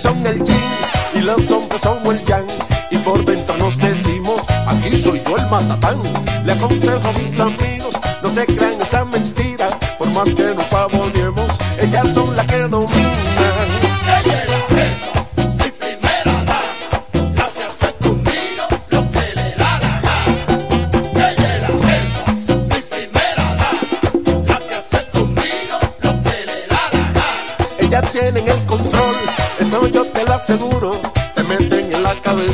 son el yin y los hombres son el yang. Y por dentro nos decimos, aquí soy yo el matatán. Le aconsejo a mis amigos, no se crean esa mentira, por más que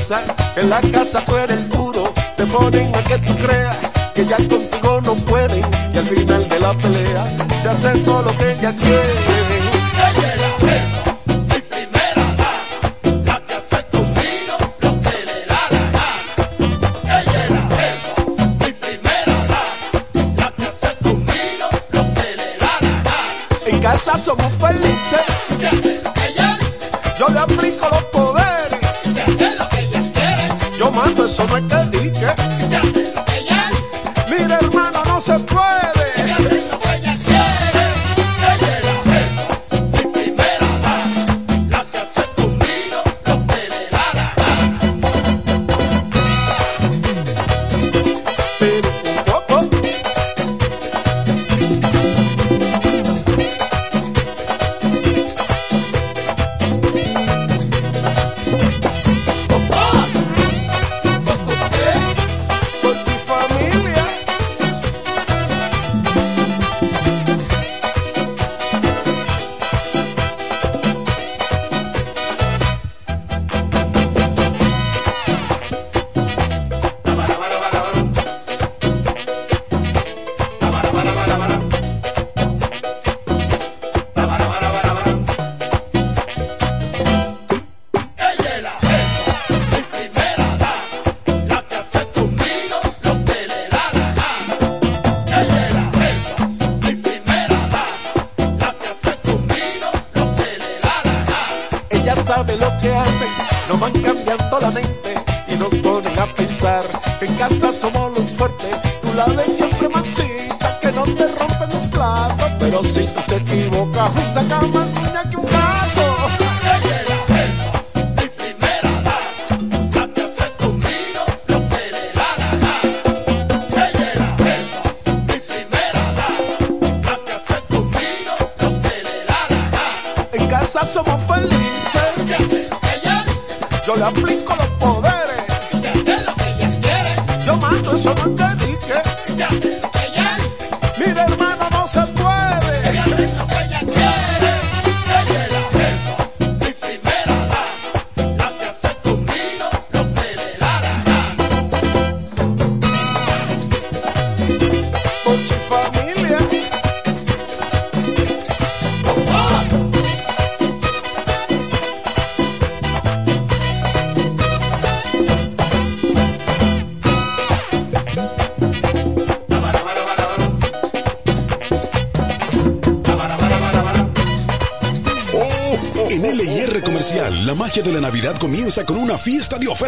en la casa eres el duro. Te ponen a que tú creas que ya contigo no pueden. Y al final de la pelea se todo lo que. Ella es la jefa, mi primera dama, la que hace conmigo lo que le da la gana. Ella la jefa, mi primera dama, la que hace conmigo lo que le da la gana. En casa somos felices, lo que ella yo le aplico los mando, eso no es que dique.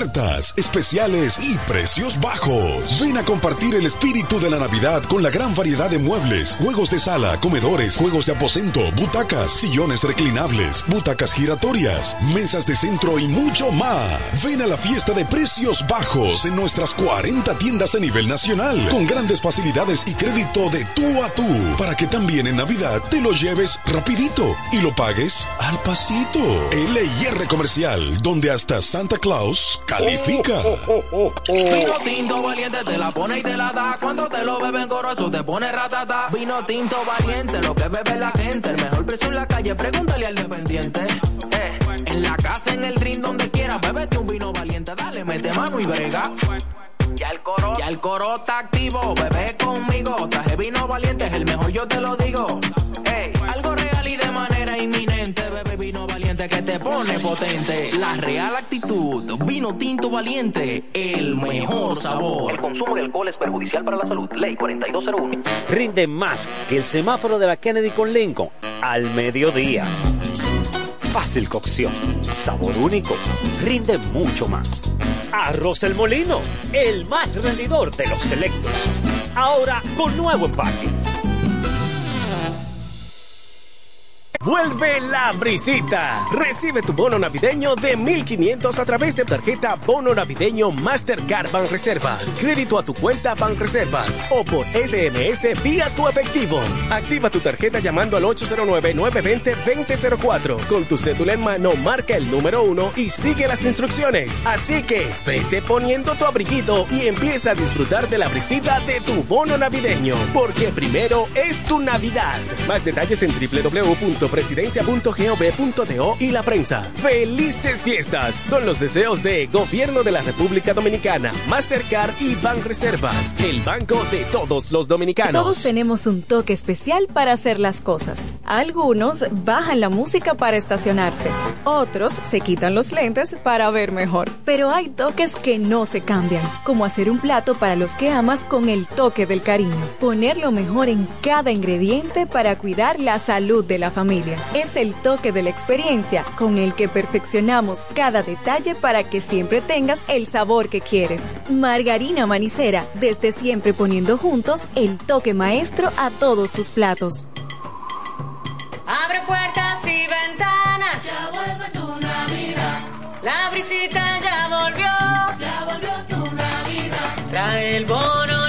Ofertas, especiales y precios bajos. Ven a compartir el espíritu de la Navidad con la gran variedad de muebles, juegos de sala, comedores, juegos de aposento, butacas, sillones reclinables, butacas giratorias, mesas de centro y mucho más. Ven a la fiesta de precios bajos en nuestras 40 tiendas a nivel nacional, con grandes facilidades y crédito de tú a tú, para que también en Navidad te lo lleves rapidito y lo pagues al pasito. LIR Comercial, donde hasta Santa Claus califica. Vino tinto valiente te la pone y te la da. Cuando te lo beben goroso te pone ratata. Vino tinto valiente, lo que bebe la gente. El mejor precio en la calle, pregúntale al dependiente. Eh, en la casa, en el drink, donde quiera, bébete un vino valiente. Dale, mete mano y brega. Ya el coro, ya el coro está activo, bebé conmigo. Traje vino valiente, es el mejor, yo te lo digo. Ey, algo real y de manera inminente, bebé vino valiente que te pone potente. La real actitud, vino tinto valiente, el mejor sabor. El consumo de alcohol es perjudicial para la salud. Ley 4201. Rinde más que el semáforo de la Kennedy con Lincoln al mediodía. Fácil cocción, sabor único, rinde mucho más. Arroz El Molino, el más rendidor de los selectos. Ahora con nuevo empaque. Vuelve la brisita. Recibe tu bono navideño de 1500 a través de tarjeta Bono Navideño Mastercard Reservas. Crédito a tu cuenta Reservas o por SMS vía tu efectivo. Activa tu tarjeta llamando al 809-920-2004. Con tu cédula en mano, marca el número uno y sigue las instrucciones. Así que vete poniendo tu abriguito y empieza a disfrutar de la brisita de tu bono navideño. Porque primero es tu Navidad. Más detalles en www.presidencia.gov.do y la prensa. ¡Felices fiestas! Son los deseos de Gobierno de la República Dominicana, Mastercard y Reservas, el banco de todos los dominicanos. Todos tenemos un toque especial para hacer las cosas. Algunos bajan la música para estacionarse, otros se quitan los lentes para ver mejor. Pero hay toques que no se cambian, como hacer un plato para los que amas con el toque del cariño. Poner lo mejor en cada ingrediente para cuidar la salud de la familia. Es el toque de la experiencia con el que perfeccionamos cada detalle para que siempre tengas el sabor que quieres. Margarina Manicera, desde siempre poniendo juntos el toque maestro a todos tus platos. Abre puertas y ventanas. Ya vuelve tu Navidad. La brisita ya volvió. Ya volvió tu Navidad. Trae el bono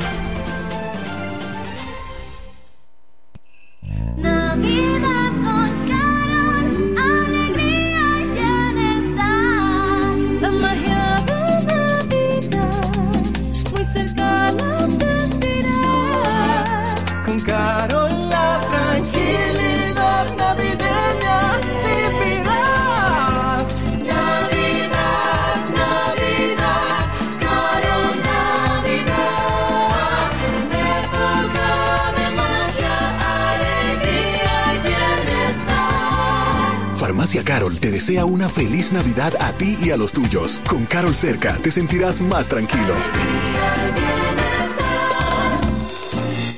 Desea una feliz Navidad a ti y a los tuyos. Con Carol cerca te sentirás más tranquilo.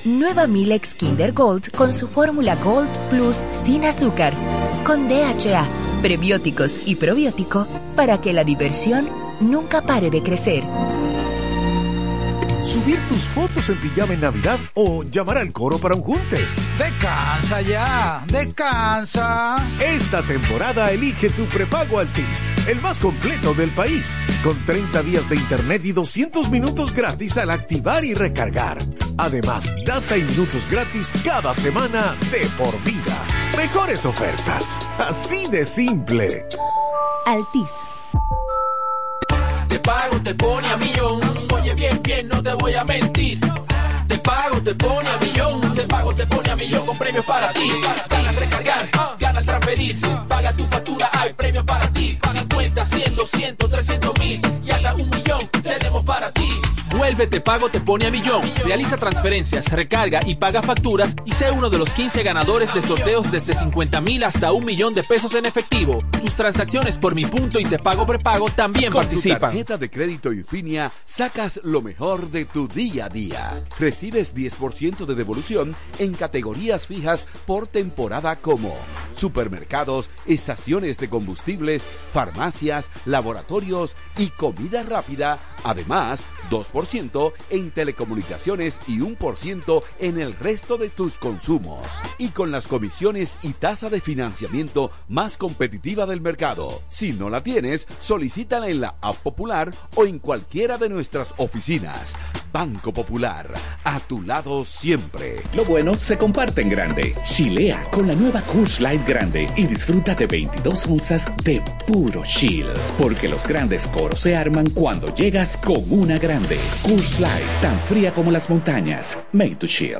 Nueva Milex Kinder Gold con su fórmula Gold Plus sin azúcar, con DHA, prebióticos y probiótico para que la diversión nunca pare de crecer subir tus fotos en pijama en Navidad o llamar al coro para un junte. Descansa ya, descansa. Esta temporada elige tu prepago Altis, el más completo del país, con 30 días de internet y 200 minutos gratis al activar y recargar. Además, data y minutos gratis cada semana de por vida. Mejores ofertas, así de simple. Altis. Te pago, te pone a millón bien, bien, no te voy a mentir. Pago, te pone a millón. Te pago, te pone a millón con premios para ti. Gana recargar, gana al transferir. Paga tu factura, hay premios para ti. 50, 100, 200, 300 mil. Y hasta un millón tenemos para ti. Vuelve Te Pago Te Pone a Millón. Realiza transferencias, recarga y paga facturas y sé uno de los 15 ganadores de sorteos desde 50 mil hasta un millón de pesos en efectivo. Tus transacciones por mi punto y Te Pago Prepago también Con participan. Tu tarjeta de crédito Infinia sacas lo mejor de tu día a día. Recibes 10% de devolución en categorías fijas por temporada como supermercados, estaciones de combustibles, farmacias, laboratorios y comida rápida. Además, 2% 10% en telecomunicaciones y un por ciento en el resto de tus consumos. Y con las comisiones y tasa de financiamiento más competitiva del mercado. Si no la tienes, solicítala en la App Popular o en cualquiera de nuestras oficinas. Banco Popular, a tu lado siempre. Lo bueno se comparte en grande. Chilea con la nueva Coors Light Grande y disfruta de 22 onzas de puro chill. Porque los grandes coros se arman cuando llegas con una grande. Coors Light, tan fría como las montañas. Made to chill.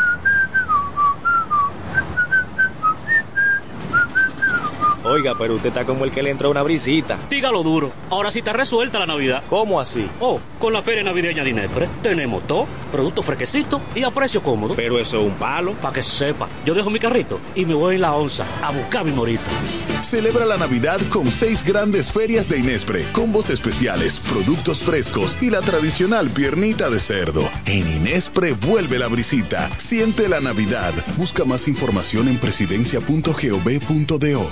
Oiga, pero usted está como el que le entró una brisita. Dígalo duro. Ahora sí está resuelta la Navidad. ¿Cómo así? Oh, con la feria navideña de Inespre tenemos todo, productos fresquecitos y a precio cómodo. Pero eso es un palo. Para que sepa, yo dejo mi carrito y me voy en la onza a buscar mi morito. Celebra la Navidad con seis grandes ferias de Inespre, combos especiales, productos frescos y la tradicional piernita de cerdo. En Inespre vuelve la brisita. Siente la Navidad. Busca más información en presidencia.gov.do.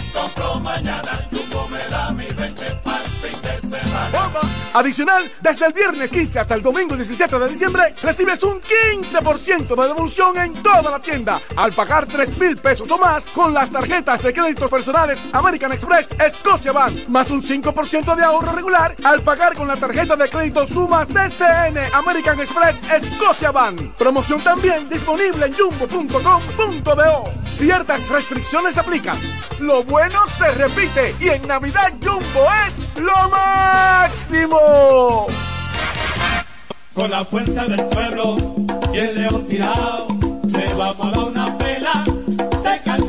compro mañana, Jumbo me da mi 20 pa'l fin de semana. ¡Bomba! Adicional, desde el viernes 15 hasta el domingo 17 de diciembre, recibes un 15% de devolución en toda la tienda al pagar 3 mil pesos o más con las tarjetas de créditos personales American Express Scotia Bank, más un 5% de ahorro regular al pagar con la tarjeta de crédito Suma CCN American Express Scotia Bank. Promoción también disponible en jumbo.com.do. Ciertas restricciones aplican. Lo bueno se repite y en Navidad Jumbo es lo máximo. Con la fuerza del pueblo y el león tirado, le vamos a una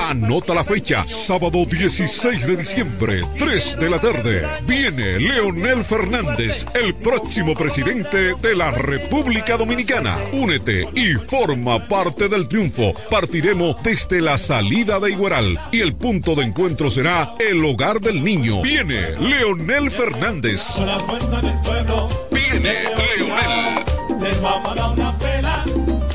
Anota la fecha, sábado 16 de diciembre, 3 de la tarde. Viene Leonel Fernández, el próximo presidente de la República Dominicana. Únete y forma parte del triunfo. Partiremos desde la salida de Igueral y el punto de encuentro será el hogar del niño. Viene Leonel Fernández. Viene Leonel.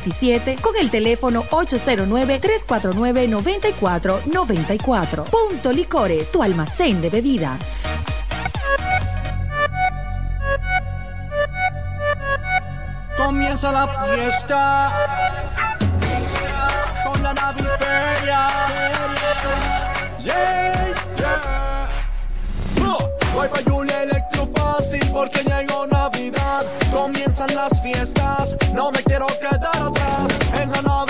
27 con el teléfono 809-349-9494. Punto Licores, tu almacén de bebidas. Comienza la fiesta con la naviferia. Yeah, yeah. Voy pa' Julia porque llegó Navidad. Comienzan las fiestas, no me quiero quedar atrás. En la naviferia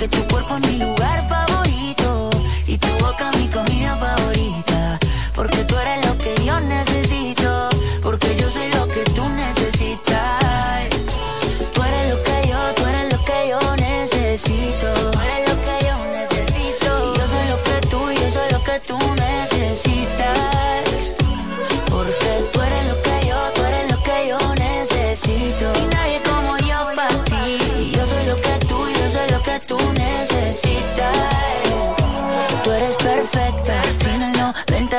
Que tu cuerpo es mi lugar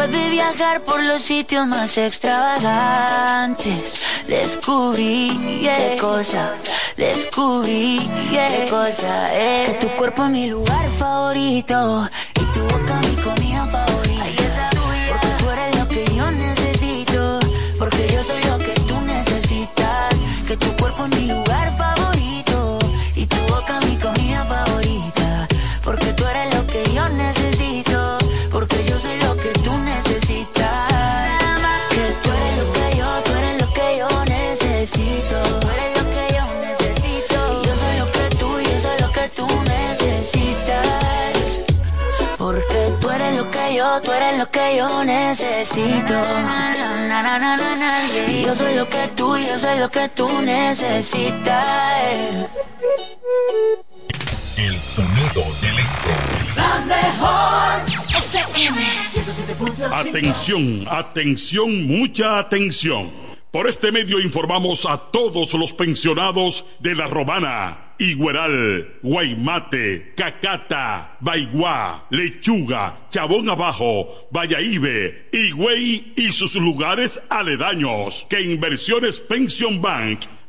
Después de viajar por los sitios más extravagantes, descubrí yeah, qué cosa, descubrí yeah, qué cosa es que tu cuerpo es mi lugar favorito y tu boca mi comida eres lo que yo necesito. Y yo soy lo que tú, yo soy lo que tú necesitas. El sonido del electro. La mejor FM 107.5. Atención, atención, mucha atención. Por este medio informamos a todos los pensionados de La Romana, Igueral, Guaymate, Cacata, Baigua, Lechuga, Chabón Abajo, Vallaíbe, Higüey y sus lugares aledaños que Inversiones Pension Bank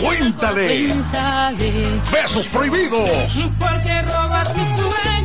Cuéntale. Cuéntale. Besos prohibidos. Porque robas.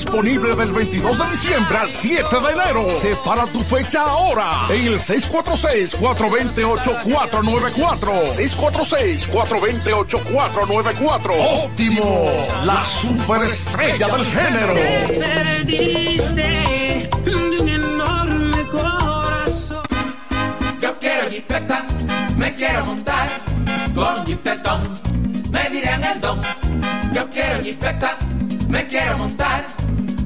Disponible del 22 de diciembre al 7 de enero. Separa tu fecha ahora en el 646-428-494. 646-428-494. Óptimo, la superestrella del género. Perdiste de un enorme corazón. Yo quiero jipeta, me quiero montar con jipetón, me dirán el don. Yo quiero jipeta, me quiero montar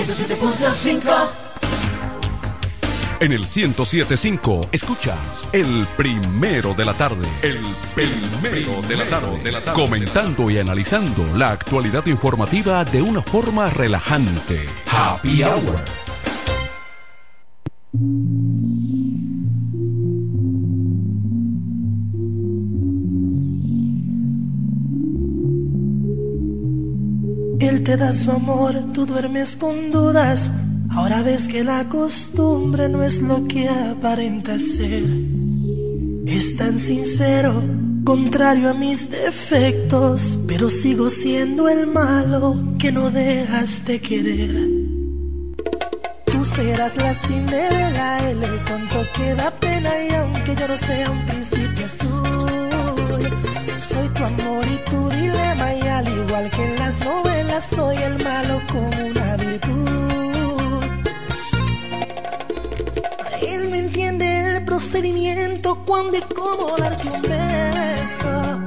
FM 107.5 En el 1075 escuchas el primero de la tarde. El primero de la tarde. De la tarde. Comentando y analizando la actualidad informativa de una forma relajante. Happy Hour. Él te da su amor, tú duermes con dudas. Ahora ves que la costumbre no es lo que aparenta ser. Es tan sincero, contrario a mis defectos, pero sigo siendo el malo que no dejas de querer. Tú serás la Cinderela, él el tonto que da pena y aunque yo no sea un príncipe azul, soy tu amor y tu dilema y al igual que las novelas soy el malo con una virtud. Él me entiende el procedimiento cuando y cómo darte un beso.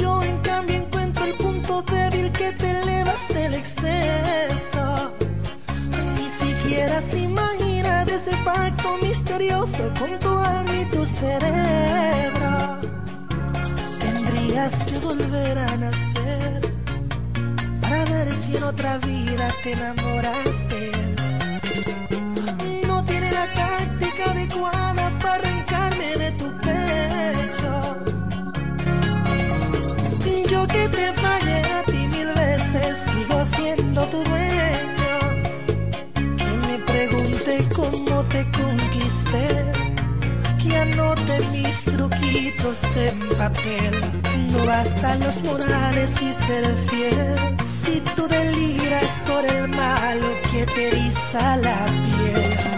Yo en cambio encuentro el punto débil que te elevas del exceso. Ni siquiera se imagina de ese pacto misterioso con tu alma y tu cerebro. Tendrías que volver a nacer para ver si en otra vida te enamoras de él. No tiene la táctica adecuada para arrancarme de tu pecho. Yo que te fallé a ti mil veces, sigo siendo tu dueño. Que me pregunte cómo te conquisté, que anote mis truquitos en papel. No bastan los morales y ser fiel. Si tú deliras por el malo que te eriza la piel.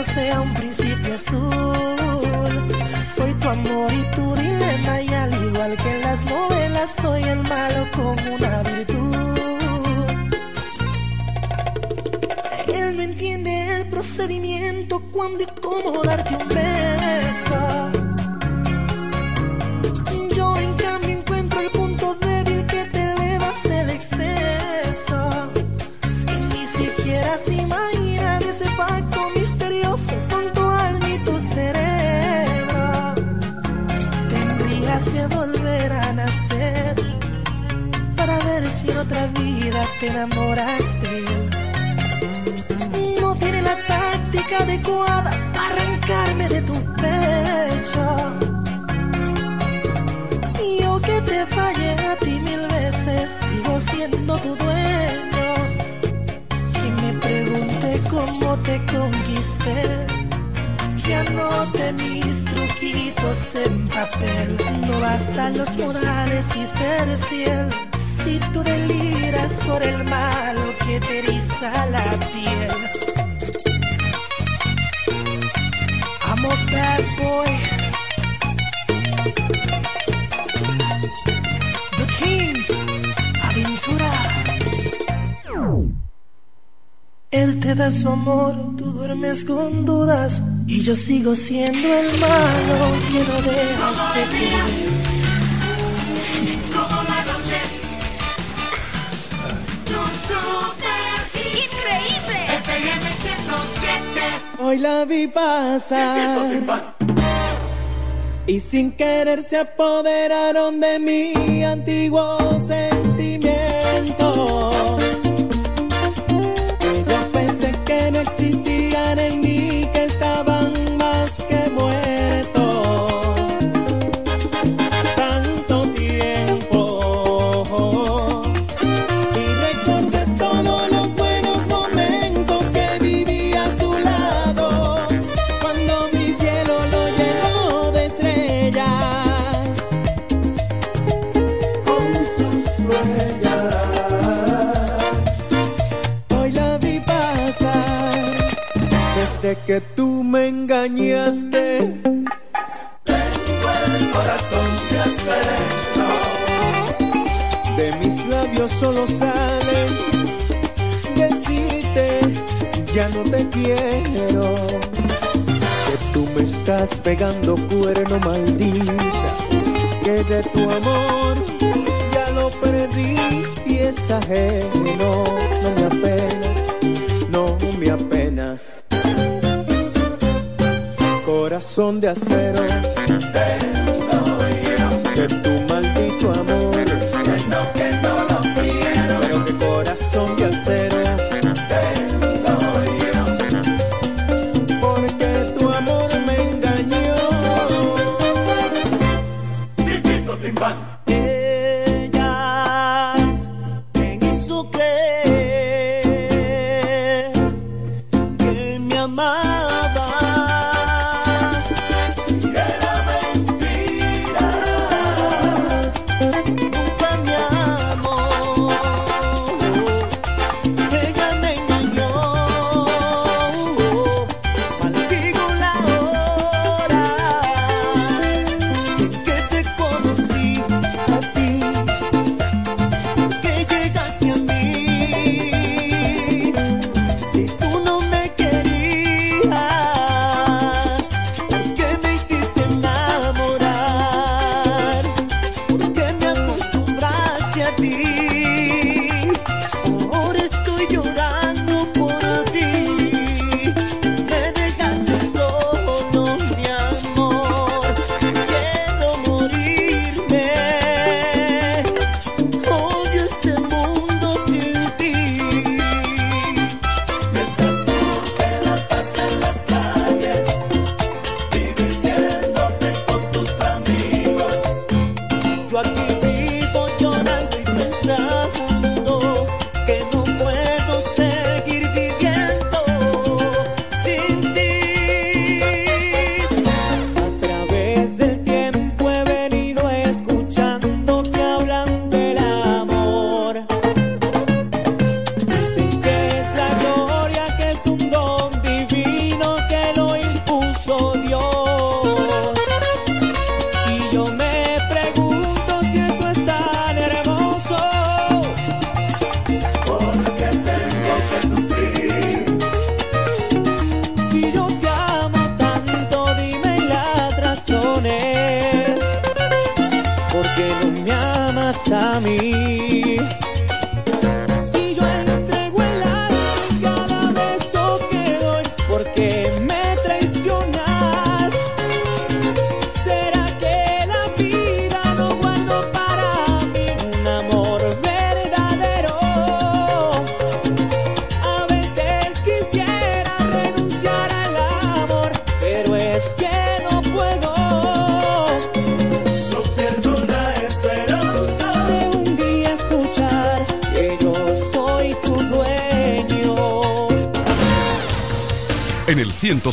No sea un príncipe azul, soy tu amor y tu dilema y al igual que en las novelas soy el malo con una virtud. Él no entiende el procedimiento cuando y cómo darte un beso. Si en otra vida te enamoras de. No tiene la táctica adecuada para arrancarme de tu pecho. Yo que te fallé a ti mil veces, sigo siendo tu dueño. Que me pregunte cómo te conquisté, que anote mis truquitos en papel. No bastan los morales y ser fiel. Si tú deliras por el malo que te eriza la piel. I'm a bad boy. The Kings, aventura. Él te da su amor, tú duermes con dudas y yo sigo siendo el malo que no de querer. Hoy la vi pasar y sin querer se apoderaron de mi antiguo sentimiento. Solo sale decirte ya no te quiero. Que tú me estás pegando cuerno maldita. Que de tu amor ya lo perdí y es ajeno. No me apena, no me apena. Corazón de acero.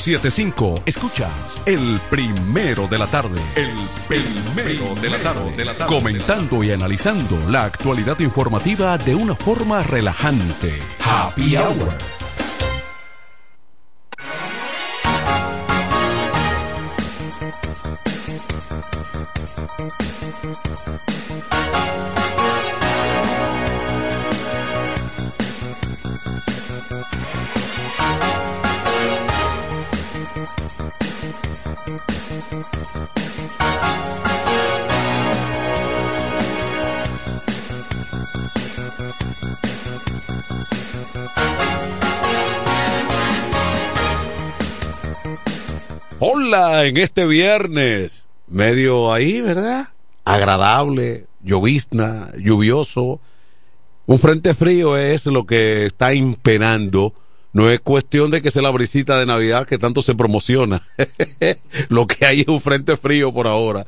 1075 escuchas el primero de la tarde. El primero de la tarde. De la tarde. Comentando y analizando la actualidad informativa de una forma relajante. Happy Hour. En este viernes, medio ahí, ¿verdad? Agradable, llovizna, lluvioso. Un frente frío es lo que está impenando. No es cuestión de que sea la brisita de Navidad que tanto se promociona. lo que hay es un frente frío por ahora.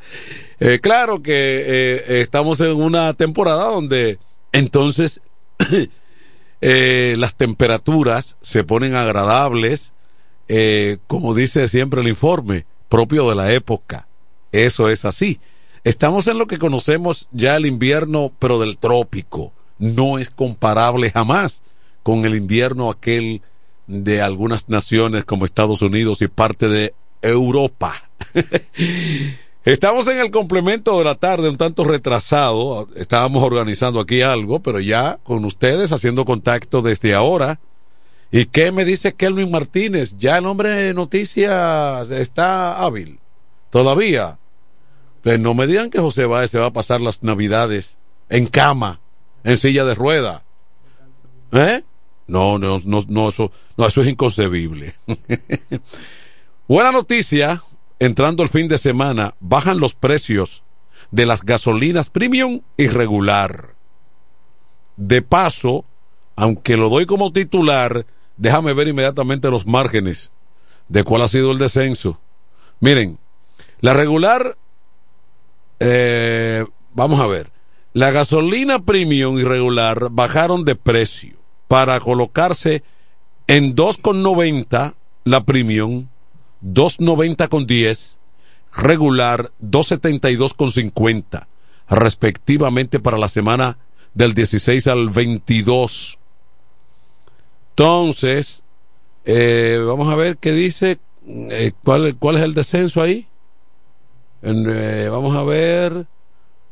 Eh, claro que eh, estamos en una temporada donde entonces eh, las temperaturas se ponen agradables, como dice siempre el informe, propio de la época. Eso es así. Estamos en lo que conocemos ya el invierno, pero del trópico. No es comparable jamás con el invierno aquel de algunas naciones como Estados Unidos y parte de Europa. Estamos en el complemento de la tarde, un tanto retrasado. Estábamos organizando aquí algo, pero ya con ustedes haciendo contacto desde ahora. ¿Y qué me dice Kelvin Martínez? Ya el hombre de noticias está hábil. Todavía. Pues no me digan que José Báez se va a pasar las navidades en cama, en silla de rueda. ¿Eh? No, no, no, no, eso, no, eso es inconcebible. Buena noticia, entrando el fin de semana, bajan los precios de las gasolinas premium y regular. De paso, aunque lo doy como titular, déjame ver inmediatamente los márgenes de cuál ha sido el descenso. Miren, la regular, eh, vamos a ver, la gasolina premium y regular bajaron de precio para colocarse en 2,90 la premium, 2,90 con 10, regular 2,72 con 50, respectivamente para la semana del 16 al 22. Entonces, eh, vamos a ver qué dice, eh, cuál, cuál es el descenso ahí. Eh, vamos a ver,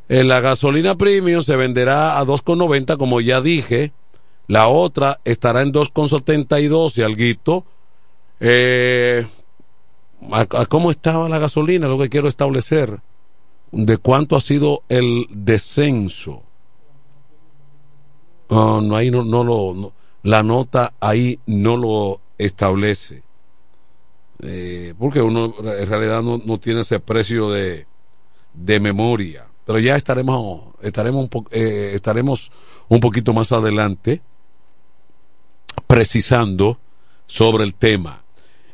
eh, la gasolina premium se venderá a 2,90 como ya dije. La otra estará en 2,72 y alguito. Eh, a, a ¿Cómo estaba la gasolina? Lo que quiero establecer. De cuánto ha sido el descenso. Ah, no, ahí no, no lo. no- la nota ahí no lo establece. Eh, porque uno en realidad no, no tiene ese precio de, de memoria. Pero ya estaremos, estaremos, un po- eh, estaremos un poquito más adelante precisando sobre el tema.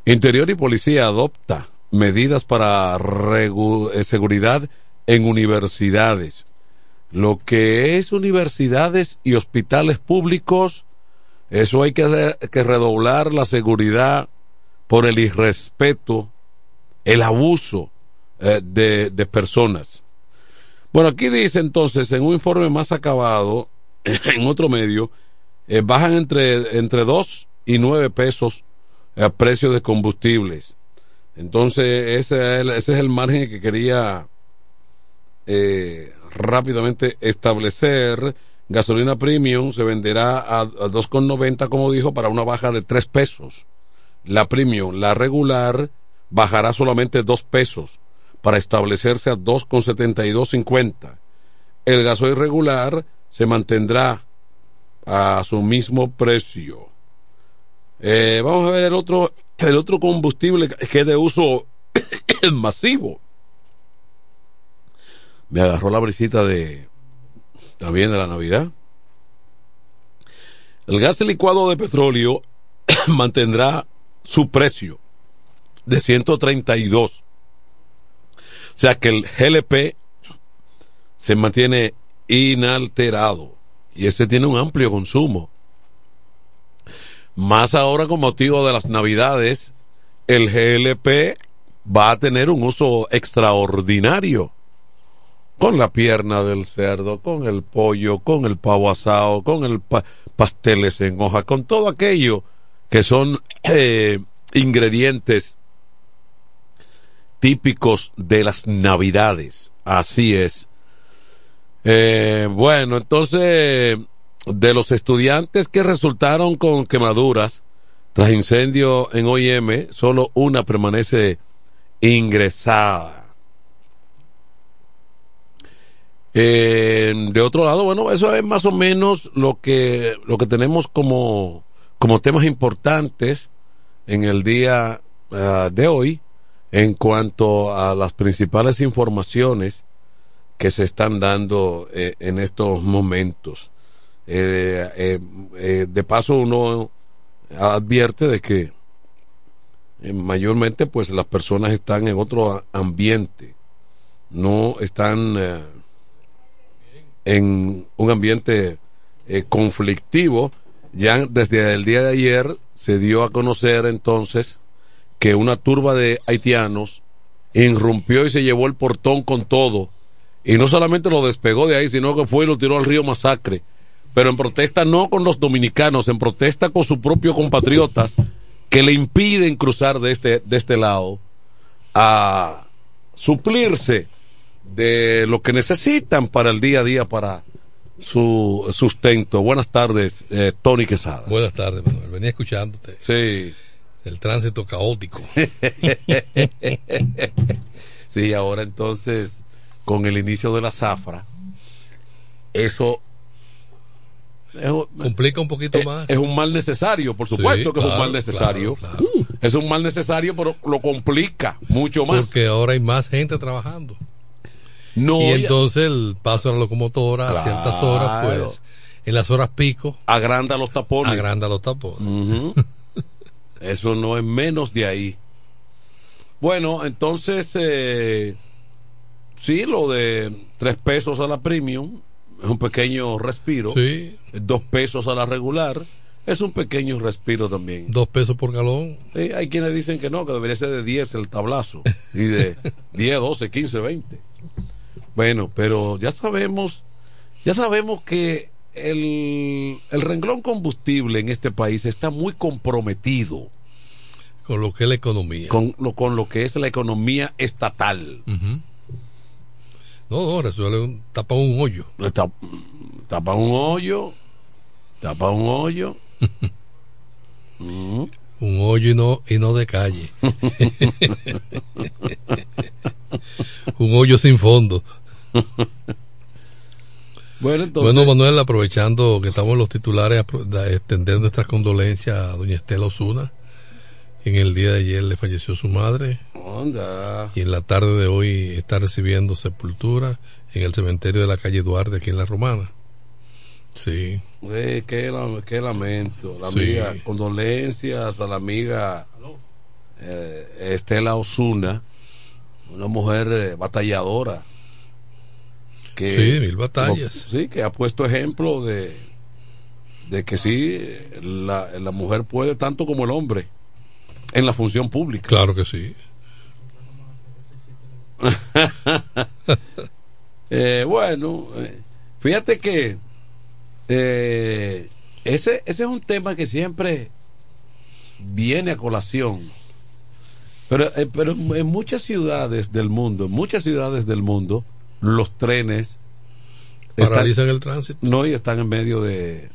Interior y Policía adopta medidas para eh, seguridad en universidades. Lo que es universidades y hospitales públicos, eso hay que, que redoblar la seguridad por el irrespeto, el abuso eh, de, de personas. Bueno, aquí dice entonces, en un informe más acabado, en otro medio, eh, bajan entre, entre 2 y 9 pesos a precio de combustibles. Entonces, ese es el, ese es el margen que quería eh, rápidamente establecer. Gasolina premium se venderá a, a 2,90, como dijo, para una baja de 3 pesos. La premium, la regular, bajará solamente 2 pesos para establecerse a 2,7250. el gasoil regular se mantendrá a su mismo precio. Eh, vamos a ver el otro, el otro combustible que es de uso masivo. Me agarró la brisita de también de la Navidad. El gas licuado de petróleo mantendrá su precio de 132. O sea que el GLP se mantiene inalterado y ese tiene un amplio consumo. Más ahora con motivo de las navidades, el GLP va a tener un uso extraordinario. Con la pierna del cerdo, con el pollo, con el pavo asado, con el pa pasteles en hoja, con todo aquello que son eh, ingredientes típicos de las navidades. Así es. Eh, bueno, entonces, de los estudiantes que resultaron con quemaduras tras incendio en OIM, solo una permanece ingresada. Eh, de otro lado, bueno, eso es más o menos lo que, lo que tenemos como, como temas importantes en el día uh, de hoy en cuanto a las principales informaciones que se están dando eh, en estos momentos. Eh, eh, eh de paso uno advierte de que mayormente pues las personas están en otro ambiente, no están en un ambiente conflictivo. Ya desde el día de ayer se dio a conocer entonces que una turba de haitianos irrumpió y se llevó el portón con todo y no solamente lo despegó de ahí, sino que fue y lo tiró al río Masacre. Pero en protesta no con los dominicanos, en protesta con sus propios compatriotas que le impiden cruzar de este, de este lado a suplirse de lo que necesitan para el día a día, para su sustento. Buenas tardes, eh, Tony Quesada. Buenas tardes, Manuel. Venía escuchándote. Sí. El tránsito caótico. sí, ahora entonces con el inicio de la zafra, eso es, complica un poquito es, más. Es un mal necesario, por supuesto sí, que claro, es un mal necesario. Claro, claro. Es un mal necesario, pero lo complica mucho más. Porque ahora hay más gente trabajando. No, y entonces el paso de la locomotora a ciertas horas, pues, en las horas pico. Agranda los tapones. Agranda los tapones. Uh -huh. Eso no es menos de ahí. Bueno, entonces, eh, sí, lo de tres pesos a la premium es un pequeño respiro. Sí. Dos pesos a la regular es un pequeño respiro también. Dos pesos por galón. Sí, hay quienes dicen que no, que debería ser de 10 el tablazo. Y de 10, 12, 15, 20. Bueno, pero ya sabemos, ya sabemos que el, el renglón combustible en este país está muy comprometido. Con lo que es la economía. Con lo, con lo que es la economía estatal. Uh -huh. No, no, resuelve un, tapa un hoyo. Tapa, tapa un hoyo. Tapa un hoyo. uh -huh. Un hoyo y no, y no de calle. un hoyo sin fondo. Bueno, entonces... bueno, Manuel, aprovechando que estamos los titulares, extender nuestras condolencias a doña Estela Osuna. En el día de ayer le falleció su madre. Onda. Y en la tarde de hoy está recibiendo sepultura en el cementerio de la calle Duarte, aquí en La Romana. Sí. Eh, qué, qué, lamento. La sí. amiga, condolencias a la amiga eh, Estela Osuna, una mujer eh, batalladora. Que, sí, mil batallas. sí, que ha puesto ejemplo de, de que sí, la, la mujer puede tanto como el hombre en la función pública. Claro que sí. eh, bueno, fíjate que eh, ese, ese es un tema que siempre viene a colación. Pero, eh, pero en muchas ciudades del mundo, en muchas ciudades del mundo, los trenes paralizan el tránsito. No, y están en medio de,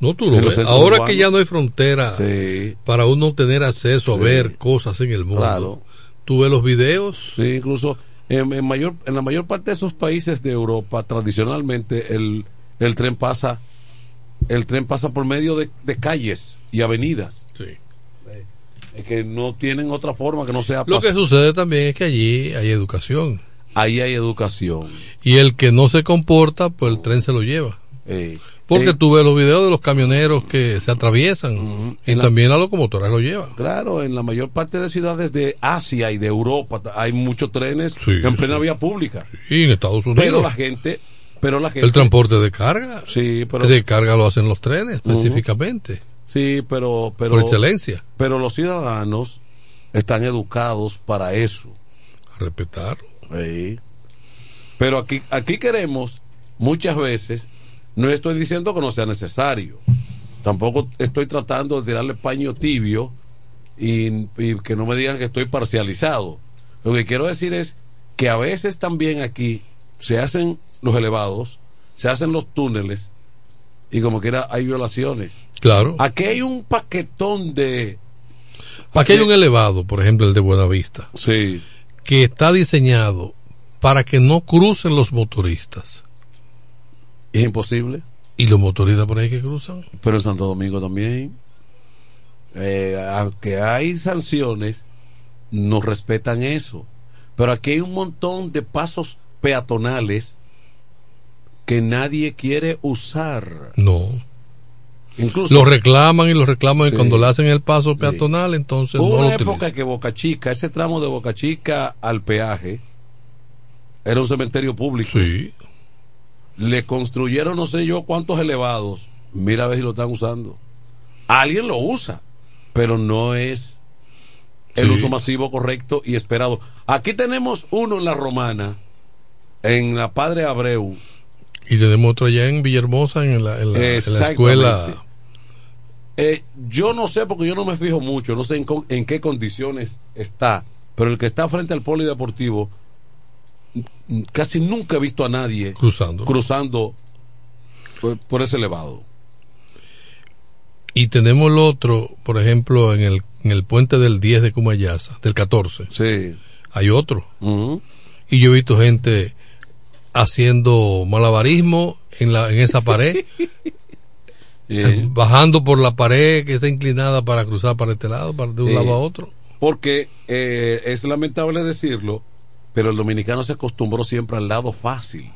no, tú lo ves. Ahora urbanos. que ya no hay frontera sí. para uno tener acceso sí. a ver cosas en el mundo. Claro. Tú ves los videos. Sí, incluso En, en mayor, en la mayor parte de esos países de Europa, tradicionalmente, el, el tren pasa el tren pasa por medio de, de calles y avenidas. Sí. Es que no tienen otra forma que no sea Lo que sucede también es que allí hay educación. Ahí hay educación. Y el que no se comporta, pues el tren se lo lleva. Eh, Porque eh, tú ves los videos de los camioneros que se atraviesan y la- también las locomotoras lo llevan. Claro, en la mayor parte de ciudades de Asia y de Europa hay muchos trenes Sí, en plena sí. vía pública. Y en Estados Unidos. Pero la gente, pero la gente el transporte de carga. Sí, pero de carga lo hacen los trenes específicamente. Sí, pero pero Por excelencia. Pero los ciudadanos están educados para eso. A respetar. Sí. Pero aquí aquí queremos muchas veces no estoy diciendo que no sea necesario. Tampoco estoy tratando de tirarle paño tibio y, y que no me digan que estoy parcializado. Lo que quiero decir es que a veces también aquí se hacen los elevados, se hacen los túneles y como quiera hay violaciones. Claro. Aquí hay un paquetón de... Aquí hay un elevado, por ejemplo, el de Buenavista. Sí. Que está diseñado para que no crucen los motoristas. Es imposible. ¿Y los motoristas por ahí que cruzan? Pero en Santo Domingo también. Eh, aunque hay sanciones, no respetan eso. Pero aquí hay un montón de pasos peatonales que nadie quiere usar. No. Incluso Lo reclaman y lo reclaman Sí. y cuando le hacen el paso peatonal, entonces hubo no lo una utilizan. época que Boca Chica, ese tramo de Boca Chica al peaje, era un cementerio público. Sí. Le construyeron no sé yo cuántos elevados. Mira a ver si lo están usando. Alguien lo usa, pero no es el Sí. uso masivo correcto y esperado. Aquí tenemos uno en la Romana, en la Padre Abreu. Y tenemos otro allá en Villahermosa, en la, en la- en la Exactamente. escuela. Eh, yo no sé porque yo no me fijo mucho, no sé en, en qué condiciones está, pero el que está frente al polideportivo casi nunca he visto a nadie Cruzando. cruzando por, por ese elevado. Y tenemos el otro, por ejemplo, en el, en el puente del 10 de Cumayasa, del 14. Sí. Hay otro. Y yo he visto gente haciendo malabarismo en, la, en esa pared, eh, bajando por la pared que está inclinada para cruzar para este lado, para de un Eh, lado a otro. Porque eh, es lamentable decirlo, pero el dominicano se acostumbró siempre al lado fácil,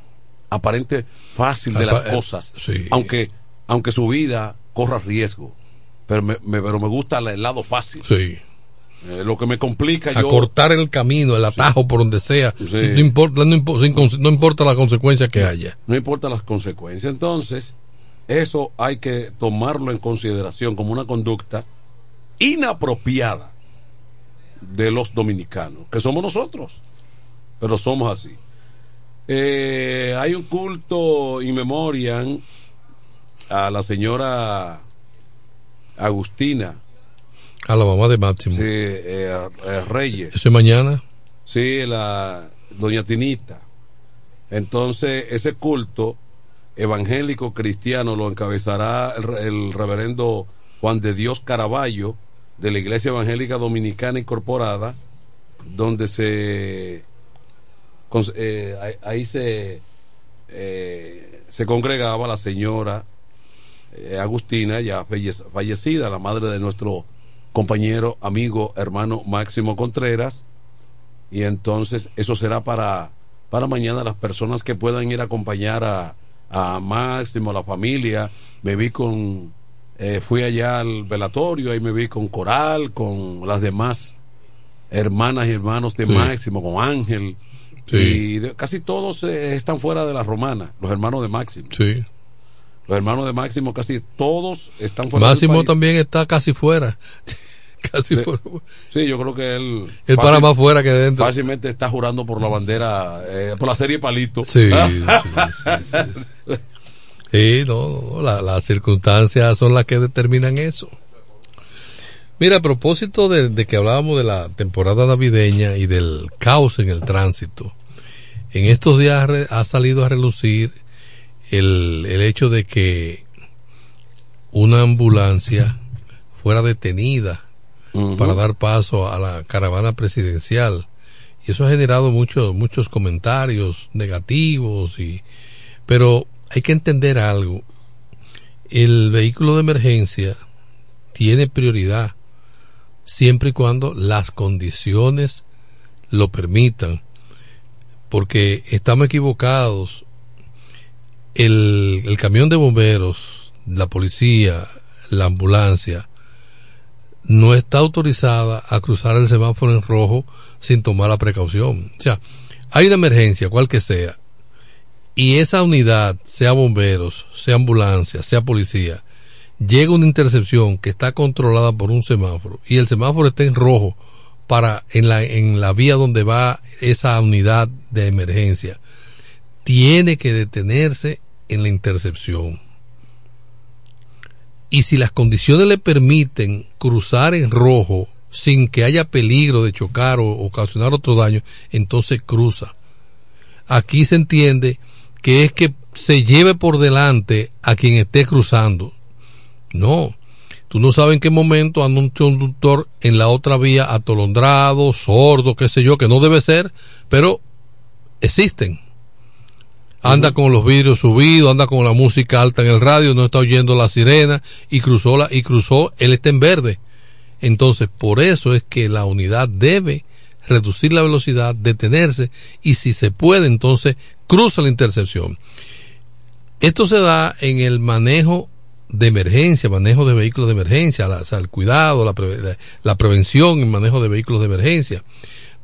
aparente fácil de las eh, cosas, sí. aunque aunque su vida corra riesgo, pero me, me- pero me gusta el lado fácil. Sí. Eh, lo que me complica yo Acortar el camino, el atajo por donde sea. No, importa, impo- no importa la consecuencia que haya. no importa las consecuencias. Entonces, eso hay que tomarlo en consideración como una conducta inapropiada de los dominicanos, que somos nosotros, pero somos así. Eh, hay un culto in memoriam a la señora Agustina A la mamá de Máximo. sí, eh, eh, Reyes. Ese mañana. Sí, la doña Tinita. Entonces, ese culto evangélico cristiano lo encabezará el, re- el reverendo Juan de Dios Caraballo de la Iglesia Evangélica Dominicana Incorporada, donde se eh, ahí, ahí se eh, se congregaba la señora eh, Agustina, ya falle- fallecida, la madre de nuestro compañero, amigo, hermano Máximo Contreras, y entonces eso será para, para mañana las personas que puedan ir a acompañar a, a Máximo, a la familia. Me vi con, eh, fui allá al velatorio, ahí me vi con Coral, con las demás hermanas y hermanos de Sí. Máximo, con Ángel. Sí. Y de- casi todos eh, están fuera de la romana, los hermanos de Máximo. Sí. Los hermanos de Máximo, casi todos están fuera Máximo del país. también está casi fuera. Casi Sí. Sí, yo creo que él. Él para más fuera que dentro. Fácilmente está jurando por la bandera, eh, por la serie Palito. Sí, sí, sí, no, la- las circunstancias son las que determinan eso. Mira, a propósito de, de que hablábamos de la temporada navideña y del caos en el tránsito, en estos días ha salido a relucir el, el hecho de que una ambulancia fuera detenida para dar paso a la caravana presidencial. Y eso ha generado muchos muchos comentarios negativos y pero hay que entender algo. El vehículo de emergencia tiene prioridad siempre y cuando las condiciones lo permitan porque estamos equivocados. El, el camión de bomberos la policía la ambulancia no está autorizada a cruzar el semáforo en rojo sin tomar la precaución. O sea, hay una emergencia, cual que sea, y esa unidad, sea bomberos, sea ambulancia, sea policía, llega una intercepción que está controlada por un semáforo y el semáforo está en rojo para en la en la vía donde va esa unidad de emergencia tiene que detenerse en la intercepción y si las condiciones le permiten cruzar en rojo sin que haya peligro de chocar o ocasionar otro daño, entonces cruza. Aquí se entiende que es que se lleve por delante a quien esté cruzando. No, tú no sabes en qué momento anda un conductor en la otra vía atolondrado, sordo, qué sé yo, que no debe ser, pero existen anda con los vidrios subidos, anda con la música alta en el radio, no está oyendo la sirena y cruzó la, y cruzó, él está en verde. Entonces, por eso es que la unidad debe reducir la velocidad, detenerse y si se puede, entonces cruza la intercepción. Esto se da en el manejo de emergencia, manejo de vehículos de emergencia, la, o sea, el cuidado, la, pre- la prevención en manejo de vehículos de emergencia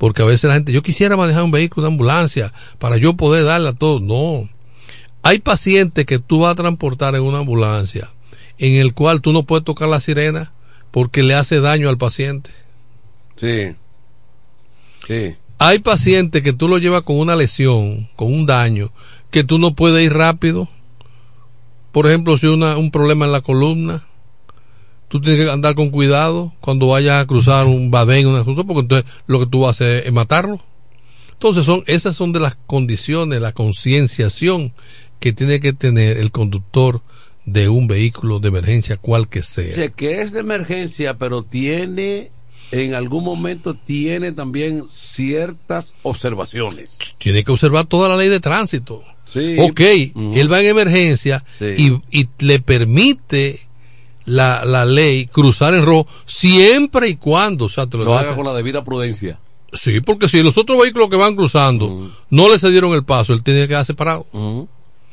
porque a veces la gente, yo quisiera manejar un vehículo de ambulancia para yo poder darle a todo. No. Hay pacientes que tú vas a transportar en una ambulancia en el cual tú no puedes tocar la sirena porque le hace daño al paciente. Sí. Sí. Hay pacientes que tú lo llevas con una lesión, con un daño, que tú no puedes ir rápido. Por ejemplo, si una, un problema en la columna, tú tienes que andar con cuidado cuando vayas a cruzar un badén, una cosa, porque entonces lo que tú vas a hacer es matarlo. Entonces son, esas son de las condiciones, la concienciación que tiene que tener el conductor de un vehículo de emergencia, cual que sea. O sea, que es de emergencia, pero tiene, en algún momento tiene también ciertas observaciones. Tiene que observar toda la ley de tránsito. Sí. Ok, él va en emergencia y, y le permite la, la ley cruzar en rojo siempre y cuando, o sea, te lo, Lo haga con la debida prudencia. Sí, porque si los otros vehículos que van cruzando no le cedieron el paso, él tiene que quedar separado.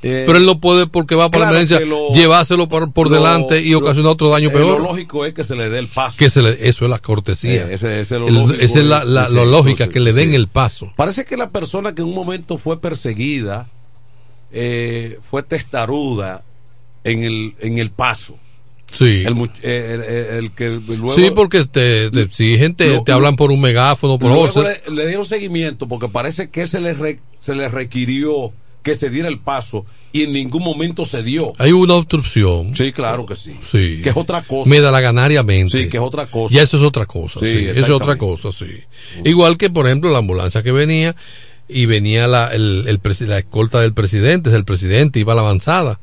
Pero él no puede, porque va por la Eh, emergencia, lo- llevárselo por, por lo- delante y ocasionar otro daño eh, peor. Lo lógico es que se le dé el paso. Que se le- eso es la cortesía. Eh, ese- ese es lo El- lógico, esa es la, lógica, que le den sí. el paso. Parece que la persona que en un momento fue perseguida eh, fue testaruda en el, en el paso. Sí. El, eh, el- el- el que luego, sí, porque te, te exigen, te, lo- te hablan por un megáfono, por otro. le, le dieron seguimiento porque parece que se le, re- se le requirió que se diera el paso y en ningún momento se dio. Hay una obstrucción. Sí, claro que sí. Sí. Que es otra cosa. Medalaganariamente. Sí, que es otra cosa. Ya eso es otra cosa. Sí, Sí, eso es otra cosa, sí. Igual que, por ejemplo, la ambulancia que venía y venía la, el, la escolta del presidente, el presidente iba a la avanzada.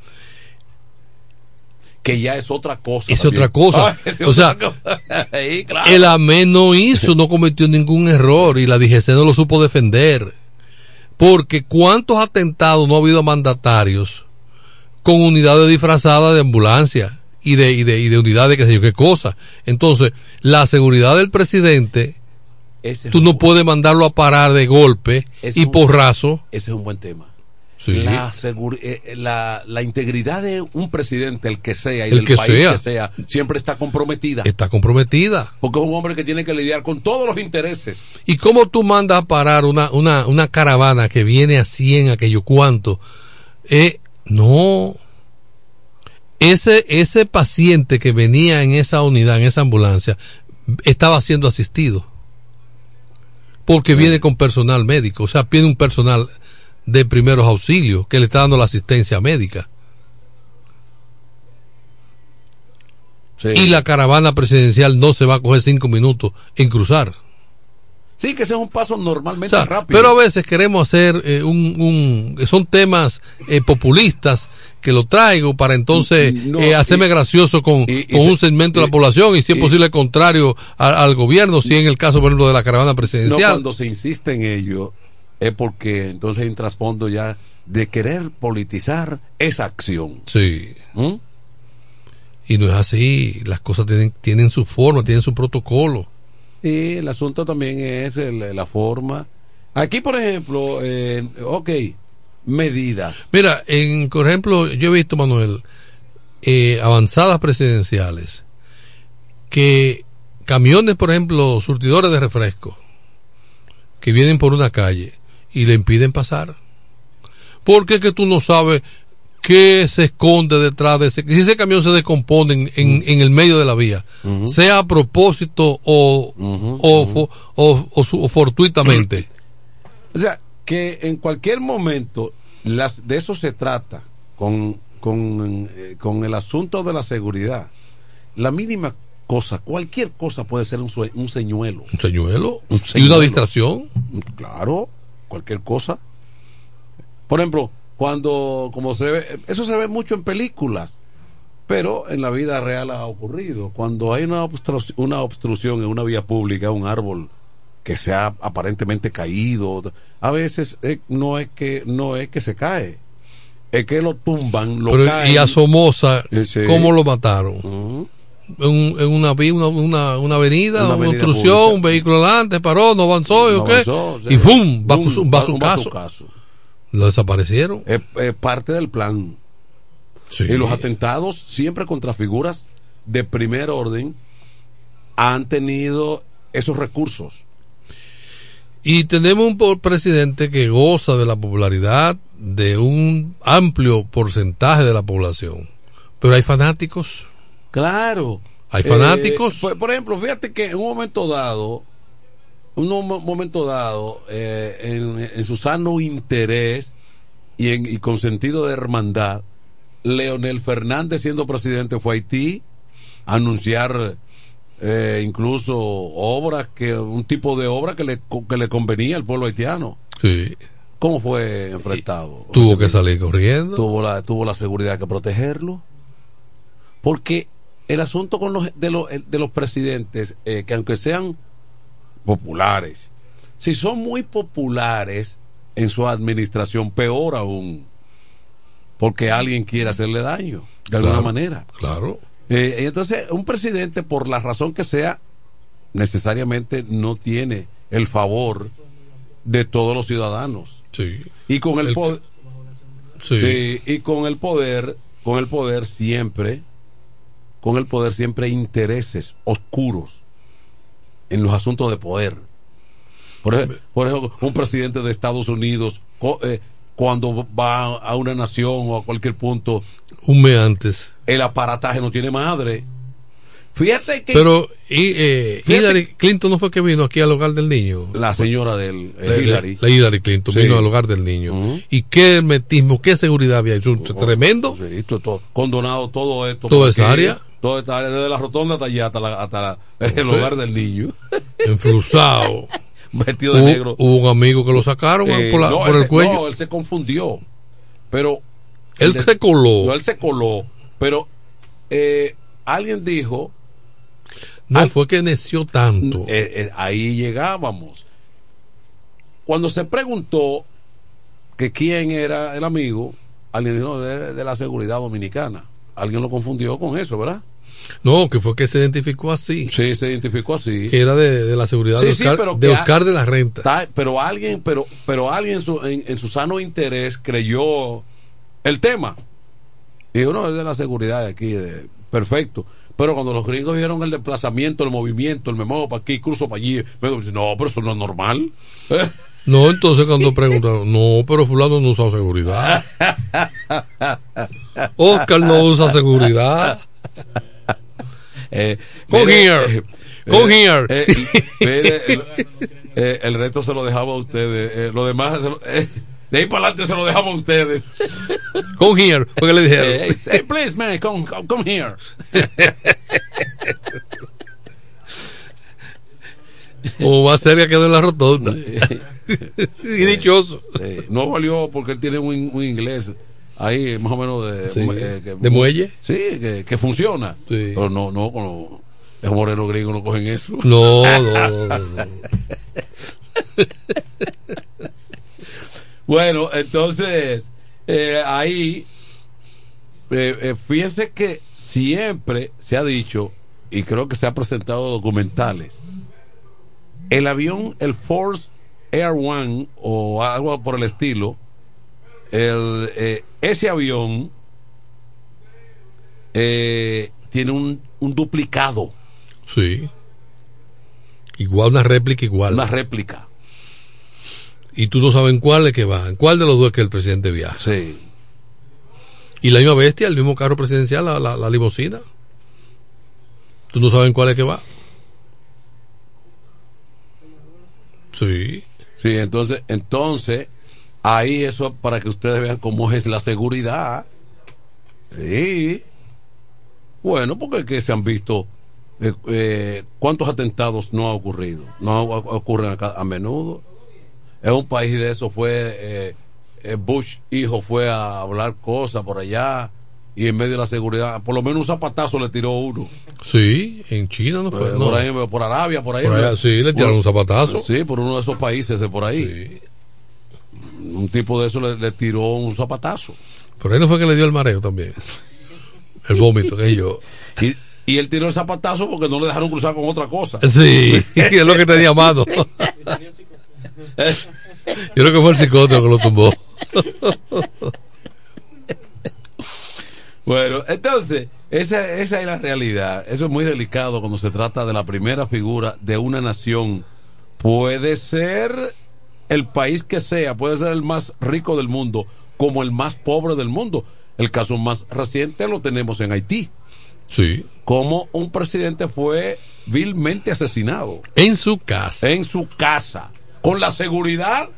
Que ya es otra cosa. Es también. otra cosa. Ah, es O sea, otra cosa. Sí, claro. El AME no hizo, no cometió ningún error y la DGC no lo supo defender. Porque cuántos atentados no ha habido mandatarios con unidades disfrazadas de ambulancia y de, y de, y de unidades, qué sé yo, qué cosa. Entonces, la seguridad del presidente, Ese tú no buen- puedes mandarlo a parar de golpe ese y es un- porrazo. Ese es un buen tema. Sí. La, segur- eh, la, la integridad de un presidente, el que sea, y El del que país sea. que sea, siempre está comprometida. Está comprometida. Porque es un hombre que tiene que lidiar con todos los intereses. ¿Y cómo tú mandas a parar una, una, una caravana que viene a 100, aquello cuánto? Eh, no. Ese, ese paciente que venía en esa unidad, en esa ambulancia, estaba siendo asistido. Porque viene con personal médico, o sea, viene un personal de primeros auxilios que le está dando la asistencia médica. Y la caravana presidencial no se va a coger cinco minutos en cruzar. Sí, que ese es un paso O normalmente sea, rápido. pero a veces queremos hacer eh, un, un- son temas eh, populistas que lo traigo para entonces No, eh, hacerme y- gracioso con, y con se- un segmento de la población y si es posible contrario al gobierno, si en el caso, por ejemplo, de la caravana No, presidencial. cuando se insiste en ello es porque entonces hay un trasfondo ya de querer politizar esa acción. Sí. ¿Mm? Y no es así, las cosas tienen, tienen su forma, tienen su protocolo. Y el asunto también es el- la forma. Aquí, por ejemplo, eh, ok, medidas. Mira, en, por ejemplo, yo he visto, Manuel, eh, avanzadas presidenciales, que camiones, por ejemplo, surtidores de refresco, que vienen por una calle y le impiden pasar. Porque es que tú no sabes qué se esconde detrás de ese. Si ese camión se descompone en, en- en el medio de la vía, sea a propósito o, o, fo- o- o su- o fortuitamente. O sea, que en cualquier momento las, de eso se trata con, con, eh, con el asunto de la seguridad. La mínima cosa, cualquier cosa puede ser un, un señuelo. Un señuelo. Un Y una señuelo. distracción. Claro, cualquier cosa. Por ejemplo, cuando, como se ve, eso se ve mucho en películas, pero en la vida real ha ocurrido. Cuando hay una, obstru- una obstrucción en una vía pública, un árbol que se ha aparentemente caído, a veces eh, no es que no es que se cae, es que lo tumban, lo Pero, caen. y a Somoza, Ese- ¿cómo lo mataron? en, un- en una, una, una, una avenida, Una avenida obstrucción, pública. un vehículo adelante, paró, no avanzó, ¿y No qué? avanzó, o sea, y ¡fum! Va, va su caso. Lo desaparecieron. Es, es parte del plan. Y los atentados, siempre contra figuras de primer orden, han tenido esos recursos. Y tenemos un presidente que goza de la popularidad de un amplio porcentaje de la población. Pero hay fanáticos. Claro. Hay Eh, fanáticos. por, por ejemplo, fíjate que en un momento dado, un mo- momento dado, eh, en, en su sano interés y, en, y con sentido de hermandad, Leonel Fernández, siendo presidente, fue a Haití a anunciar eh, incluso obras, que un tipo de obra que le, que le convenía al pueblo haitiano. Sí. ¿Cómo fue enfrentado? Tuvo que salir corriendo. Tuvo la, tuvo la seguridad que protegerlo. Porque el asunto con los, de, los, de los presidentes, eh, que aunque sean populares, si son muy populares en su administración, peor aún, porque alguien quiere hacerle daño, de alguna manera. Claro. Eh, entonces, un presidente, por la razón que sea, necesariamente no tiene el favor de todos los ciudadanos. Sí. Y con el, El- poder. Sí. y con el poder, con el poder siempre, con el poder siempre hay intereses oscuros en los asuntos de poder. Por ejemplo, por ejemplo, un presidente de Estados Unidos, eh, cuando va a una nación o a cualquier punto, Un mes antes. el aparataje no tiene madre. Fíjate que Pero y, eh, Hillary Clinton no fue que vino aquí al hogar del niño. la señora del eh, La, Hillary, la Hillary Clinton Sí. vino al hogar del niño. ¿Y qué hermetismo, qué seguridad había? Eso es tremendo. Sí, esto- todo- condonado todo esto. Toda esa área. Toda esta área, desde la rotonda hasta allá, hasta, la- hasta el hogar del niño. Enflusado. Vestido de Hubo- negro. Hubo un amigo que lo sacaron Eh, por, la- no, por él el se- cuello. No, él se confundió. Pero. Él se coló. No, él se coló. Pero eh, alguien dijo. No, fue que neció tanto. eh, eh, ahí llegábamos. Cuando se preguntó que quién era el amigo, alguien dijo "No, de, de la seguridad dominicana. Alguien lo confundió con eso, ¿verdad? No, que fue que se identificó así. Sí, se identificó así. Que era de, de la seguridad Sí, de sí, Oscar, pero de, Oscar de la Renta. Pero alguien, pero, pero alguien en su, en, en su sano interés creyó el tema. Y dijo, no, es de la seguridad de aquí, de- perfecto. Pero cuando los gringos vieron el desplazamiento, el movimiento, el me muevo para aquí, cruzo para allí, me dijo, no, pero eso no es normal. No, entonces cuando preguntaron, no, pero fulano no usa seguridad. Oscar no usa seguridad. Eh, Come here. eh, Come eh, here. eh, mire, el, el resto se lo dejaba a ustedes. eh, lo demás, se lo- de ahí para adelante se lo dejamos a ustedes. Come here, porque le dijeron. Eh, hey, please, man, come, come, come here. O más cerca quedó en la rotonda. y dichoso. Sí, no valió porque él tiene un, un inglés ahí más o menos de, Sí. eh, que- ¿De muelle? Sí, que, que funciona. Pero no, no, con los, los morenos gringos no cogen eso. No, no, no, no. Bueno, entonces, eh, ahí, eh, eh, fíjense que siempre se ha dicho, y creo que se ha presentado documentales, el avión, el Force Air One o algo por el estilo, el, eh, ese avión eh, tiene un, un duplicado. Sí. Igual, una réplica igual. Una réplica. Y tú no sabes en cuál es que va. ¿En cuál de los dos es que el presidente viaja? Sí. Y la misma bestia, el mismo carro presidencial, la, la. Tú no sabes en cuál es que va. Sí. Sí, entonces, entonces, ahí eso para que ustedes vean cómo es la seguridad. Sí. Bueno, porque que se han visto eh, eh, cuántos atentados no ha ocurrido, no ocurren acá a menudo. En un país de eso fue eh, eh, Bush hijo fue a hablar cosas por allá y en medio de la seguridad, por lo menos un zapatazo le tiró uno. Sí, en China no fue. Eh, no. por ahí, por Arabia, por ahí. Por allá, sí, le tiraron un zapatazo. Sí, por uno de esos países de por ahí. Un tipo de eso le, le tiró un zapatazo. Por ahí no fue que le dio el mareo también. El vómito, que yo. Y, y él tiró el zapatazo porque no le dejaron cruzar con otra cosa. Sí, es lo que tenía mano. Yo creo que fue el psicólogo que lo tumbó. Bueno, entonces, esa, esa es la realidad. Eso es muy delicado cuando se trata de la primera figura de una nación. Puede ser el país que sea, puede ser el más rico del mundo, como el más pobre del mundo. El caso más reciente lo tenemos en Haití. Sí. Como un presidente fue vilmente asesinado. En su casa. En su casa. Con la seguridad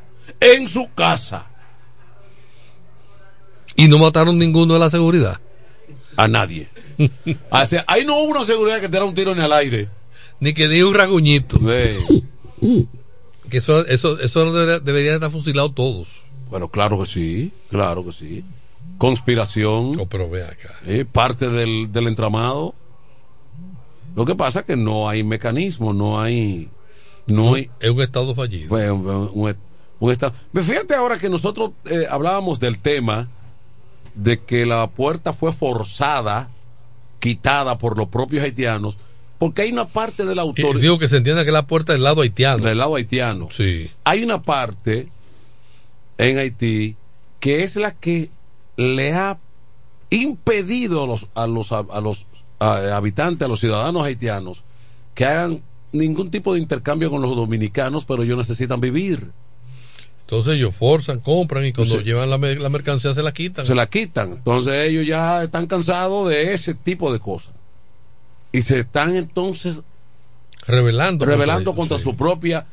en su casa. Y no mataron ninguno de la seguridad. A nadie. O sea, ahí no hubo una seguridad que te un tiro en el aire. Ni que diga un raguñito. Que eso, eso, eso debería, estar fusilados todos. Bueno, claro que sí, claro que sí. Conspiración. Oh, pero ve acá. eh, parte del, del entramado. Lo que pasa es que no hay mecanismo, no hay. No. Es un estado fallido. Un, un- un estado. Fíjate ahora que nosotros eh, hablábamos del tema de que la puerta fue forzada, quitada por los propios haitianos, porque hay una parte de la Y digo que se entienda que la puerta del lado haitiano. Del lado haitiano. Sí. Hay una parte en Haití que es la que le ha impedido a los, a los, a los a- habitantes, a los ciudadanos haitianos, que hagan ningún tipo de intercambio con los dominicanos, pero ellos necesitan vivir. Entonces ellos forzan, compran y cuando llevan la, la mercancía se la quitan. Se la quitan. Entonces ellos ya están cansados de ese tipo de cosas. Y se están entonces revelando revelando contra su propia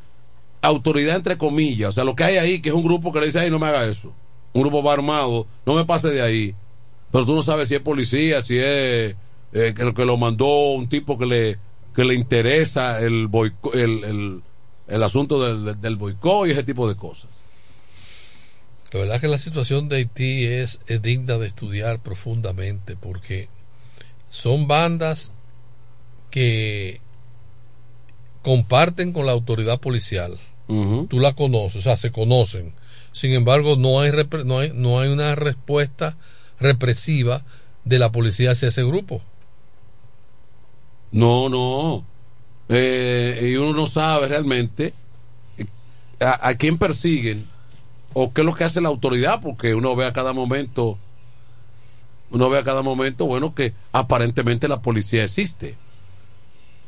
autoridad, entre comillas. O sea, lo que hay ahí, que es un grupo que le dice, ay, no me haga eso. Un grupo va armado, no me pase de ahí. Pero tú no sabes si es policía, si es eh, que, que lo mandó un tipo que le, que le interesa el, boico- el, el, el asunto del, del boicot y ese tipo de cosas. La verdad que la situación de Haití es, es digna de estudiar profundamente porque son bandas que comparten con la autoridad policial. Tú la conoces, o sea, se conocen. Sin embargo, no hay, no hay, no hay una respuesta represiva de la policía hacia ese grupo. No, no. Eh, y uno no sabe realmente eh, a, a quién persiguen o qué es lo que hace la autoridad, porque uno ve a cada momento, uno ve a cada momento, bueno, que aparentemente la policía existe.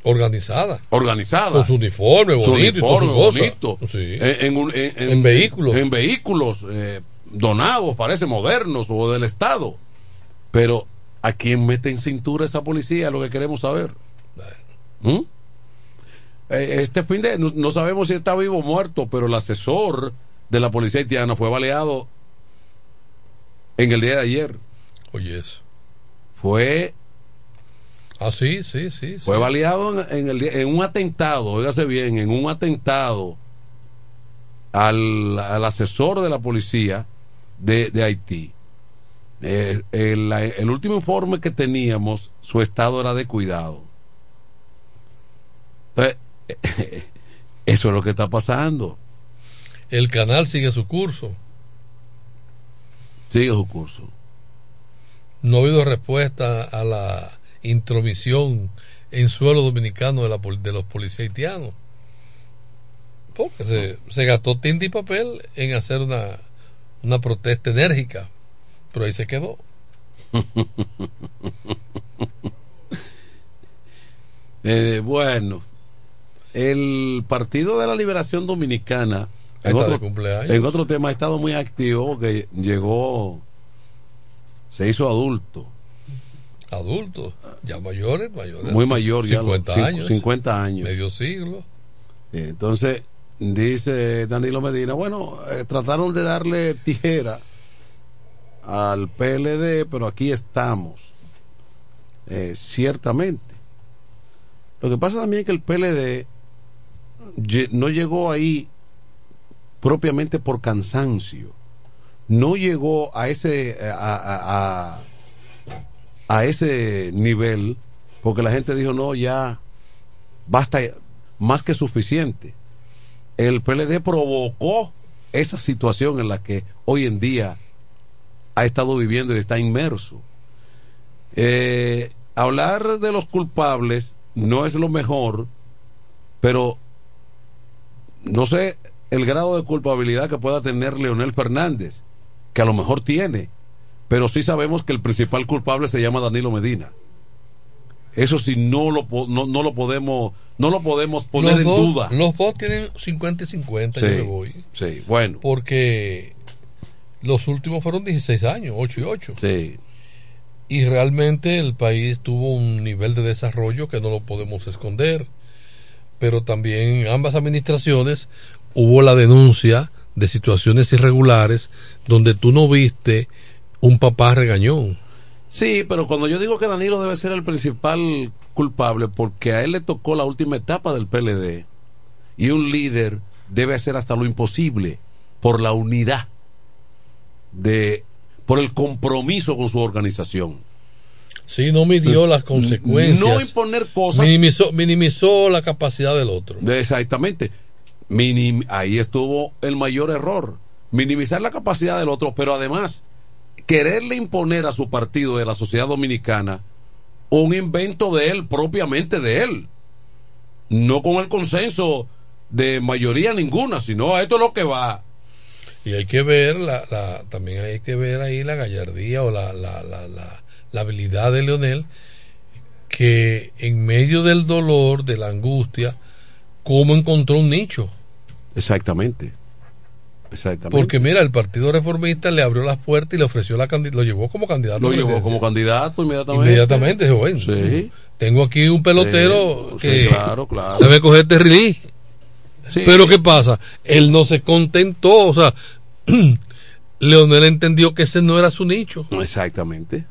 Organizada. Organizada. Con su uniforme Su bonito y uniforme bonito. Sí. En, en un- en- en- En vehículos. En vehículos eh, donados, parece modernos o del Estado. Pero, ¿a quién mete en cintura esa policía? Lo que queremos saber. ¿Mm? Eh, Este fin de no, no sabemos si está vivo o muerto, pero el asesor de la policía haitiana fue baleado en el día de ayer. Oye, eso. Fue Ah, sí, sí, sí. Fue sí. baleado en, en el día- en un atentado, óigase bien, en un atentado al, al asesor de la policía de, de Haití. Eh, el, el último informe que teníamos, su estado era de cuidado. Entonces, eso es lo que está pasando. El canal sigue su curso. Sigue su curso. No ha habido respuesta a la intromisión en suelo dominicano de, la, de los policías haitianos. Porque se, se gastó tinta y papel en hacer una, una protesta enérgica, pero ahí se quedó. Eh, bueno, el Partido de la Liberación Dominicana, en otro, en otro tema, ha estado muy activo porque llegó, se hizo adulto, Adultos, ya mayores, mayores. muy mayor, ya 50 los cin- años. 50 años. Medio siglo. Eh, Entonces, dice Danilo Medina, bueno, eh, trataron de darle tijera al PLD, pero aquí estamos. Eh, ciertamente. Lo que pasa también es que el PLD no llegó ahí propiamente por cansancio. No llegó a ese a, a- a- a ese nivel porque la gente dijo no ya basta más que suficiente. El PLD provocó esa situación en la que hoy en día ha estado viviendo y está inmerso. Eh, hablar de los culpables no es lo mejor, pero no sé el grado de culpabilidad que pueda tener Leonel Fernández, que a lo mejor tiene, pero sí sabemos que el principal culpable se llama Danilo Medina. Eso sí no lo no, no lo podemos no lo podemos poner los en dos, duda. Los dos tienen 50 y 50, yo Sí, me voy. Sí, bueno. Porque los últimos fueron 16 años, 8 y 8. Sí. Y realmente el país tuvo un nivel de desarrollo que no lo podemos esconder. Pero también en ambas administraciones hubo la denuncia de situaciones irregulares donde tú no viste un papá regañón. Sí, pero cuando yo digo que Danilo debe ser el principal culpable, porque a él le tocó la última etapa del PLD, y un líder debe hacer hasta lo imposible por la unidad, de, por el compromiso con su organización. Sí, no midió las consecuencias. No imponer cosas. Minimizó, minimizó la capacidad del otro. Exactamente. Minim- ahí estuvo el mayor error. Minimizar la capacidad del otro, pero además quererle imponer a su partido de la sociedad dominicana un invento de él, propiamente de él. No con el consenso de mayoría ninguna, sino a esto es lo que va. Y hay que ver, la, la, también hay que ver ahí la gallardía o la, la, la, la, la habilidad de Leonel, que en medio del dolor, de la angustia, cómo encontró un nicho. Exactamente. Exactamente. Porque mira, el Partido Reformista le abrió las puertas y le ofreció la lo llevó como candidato. Lo llevó como candidato inmediatamente. Inmediatamente, dijo, bueno, Sí. tengo aquí un pelotero Sí, que sí, claro, claro. debe coger este release. Sí. Pero ¿qué pasa? Él no se contentó, o sea, Leonel entendió que ese no era su nicho. Exactamente.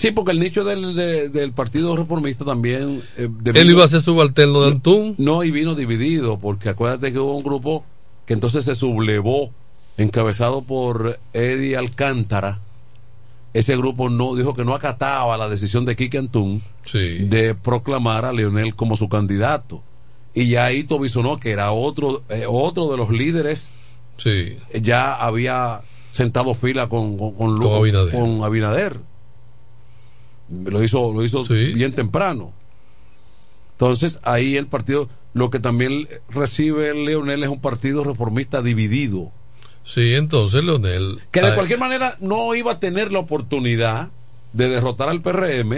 Sí, porque el nicho del, de- del Partido Reformista también... eh, Él iba a ser subalterno de Antún. No, y vino dividido, porque acuérdate que hubo un grupo que entonces se sublevó, encabezado por Eddie Alcántara. Ese grupo no dijo que no acataba la decisión de Quique Antún de proclamar a Leonel como su candidato. Y ya ahí Bisonó, que era otro, eh, otro de los líderes, Sí. ya había sentado fila con, con, Con Abinader. con Abinader. Lo hizo, lo hizo bien temprano. Entonces, ahí el partido, lo que también recibe Leonel es un partido reformista dividido. Sí, entonces Leonel. Que de cualquier manera no iba a tener la oportunidad de derrotar al PRM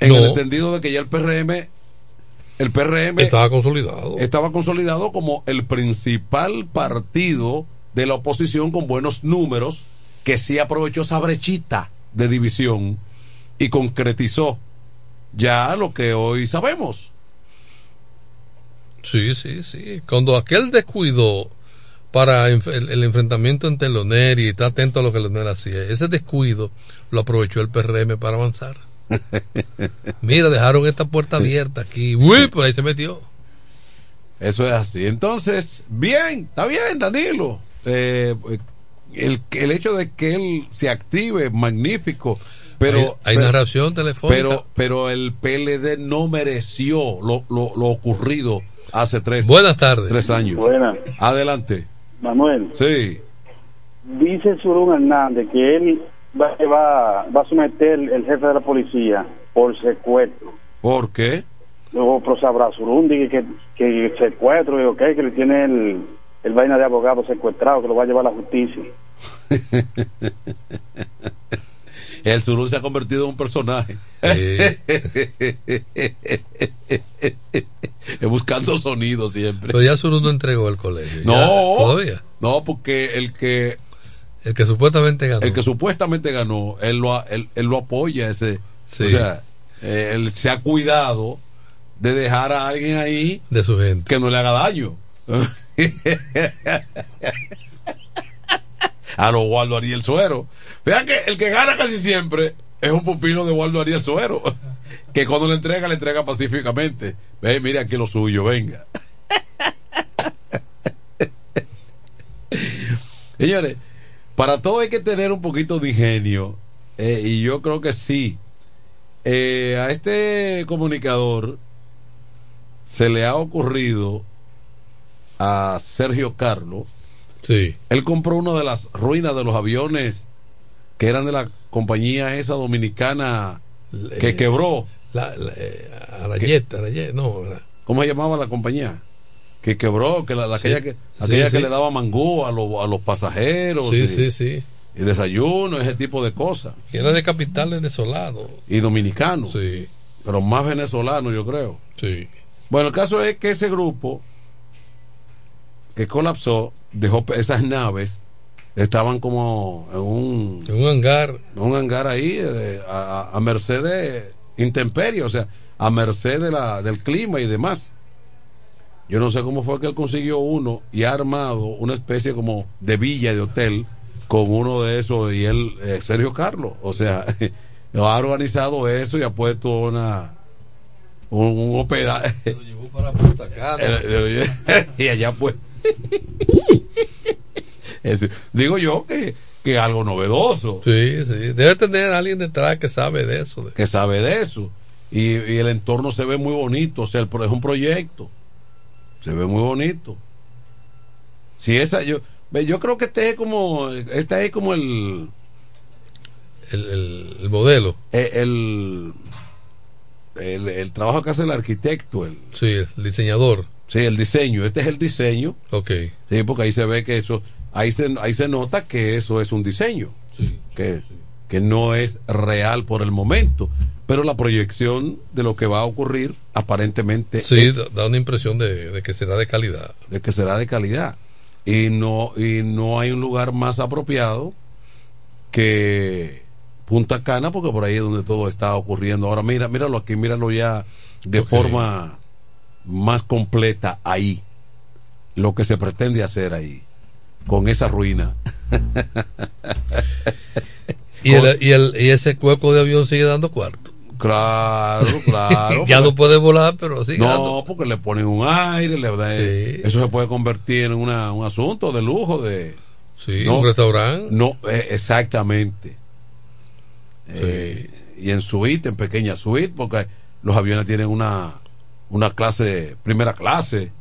en No. el entendido de que ya el PRM el PRM Estaba consolidado. estaba consolidado como el principal partido de la oposición con buenos números que sí aprovechó esa brechita de división y concretizó ya lo que hoy sabemos. Sí, sí, sí. Cuando aquel descuidó para el, el enfrentamiento entre Leonel y está atento a lo que Leonel hacía, ese descuido lo aprovechó el PRM para avanzar. Mira, dejaron esta puerta abierta aquí. Uy, por ahí se metió. Eso es así. Entonces, bien, está bien, Danilo. Eh, el, el hecho de que él se active, magnífico. Pero, Hay- hay pero- narración telefónica. Pero, pero el PLD no mereció lo, lo, lo ocurrido hace tres, Buenas tardes. tres años. Buenas. Adelante. Manuel, Sí. dice Surún Hernández que él va a, llevar- va a someter el jefe de la policía por secuestro. ¿Por qué? Luego pero sabrá Surún dice que, que secuestro, y ok, que le tiene el, el vaina de abogado secuestrado, que lo va a llevar a la justicia. El Zurú se ha convertido en un personaje. Buscando sonidos siempre. Pero ya Zurú no entregó al colegio. No, Ya, todavía. No, porque el que el que supuestamente ganó, el que supuestamente ganó, él lo él, él lo apoya ese, Sí. o sea, eh, él se ha cuidado de dejar a alguien ahí de su gente que no le haga daño. a lo Waldo Ariel Suero. Vean que el que gana casi siempre es un pupilo de Waldo Ariel Suero. Que cuando le entrega, le entrega pacíficamente. Ve, mire aquí lo suyo, venga. Señores, para todo hay que tener un poquito de ingenio. eh, y yo creo que sí. Eh, a este comunicador se le ha ocurrido a Sergio Carlos. Sí. Él compró una de las ruinas de los aviones que eran de la compañía esa dominicana que Eh, quebró. La, la, eh, Arayet, Arayet, no. la- ¿Cómo se llamaba la compañía? Que quebró, que la, Sí. aquella, que, aquella sí. que le daba mangú a, los- a los pasajeros. Sí, y, sí, sí. y desayuno, ese tipo de cosas. Que era de capital venezolano. Y dominicano. Sí. Pero más venezolano, yo creo. Sí. Bueno, el caso es que ese grupo que colapsó dejó esas naves estaban como en un En un hangar. un hangar ahí eh, a, a merced de intemperie, o sea, a merced de la, del clima y demás. Yo no sé cómo fue que él consiguió uno y ha armado una especie como de villa de hotel con uno de esos y él, eh, Sergio Carlos, o sea, ha organizado eso y ha puesto una un, un hospedaje y allá pues Es- digo yo que, que algo novedoso Sí, sí. Debe tener alguien detrás que sabe de eso. que sabe de eso. Y, y el entorno se ve muy bonito, o sea, el es un proyecto. Se ve muy bonito. Si esa, yo, yo creo que este es como, este es como el, El, el- el modelo. el, el, el trabajo que hace el arquitecto, el, Sí, el diseñador. sí, el diseño. Este es el diseño. Ok. Sí, porque ahí se ve que eso, ahí se, ahí se nota que eso es un diseño. que, que no es real por el momento. Pero la proyección de lo que va a ocurrir aparentemente Sí, es da- una impresión de, de que será de calidad. de que será de calidad. Y no, y no hay un lugar más apropiado que Punta Cana, porque por ahí es donde todo está ocurriendo. Ahora mira, míralo aquí, míralo ya de forma más completa ahí. Lo que se pretende hacer ahí, con esa ruina. Y, el, y, el, y ese cuerpo de avión sigue dando cuarto. Claro, claro. ya porque- no puede volar, pero sigue dando. No, porque le ponen un aire, le da- eso se puede convertir en una, un asunto de lujo de Sí, no, un restaurante. No, eh, exactamente. Eh, y en suite, en pequeña suite, porque los aviones tienen una una clase, primera clase.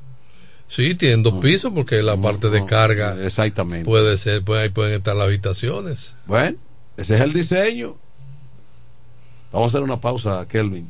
Sí, tienen dos pisos porque la parte de carga Exactamente. puede ser, pues ahí pueden estar las habitaciones. Bueno, ese es el diseño. Vamos a hacer una pausa, Kelvin.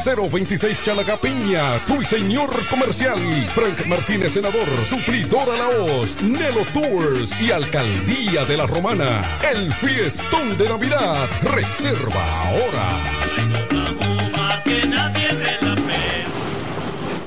026 Chalacapiña, Ruiseñor Comercial. Frank Martínez, Senador, Suplidora Laos, Nelo Tours y Alcaldía de la Romana. El fiestón de Navidad. Reserva ahora.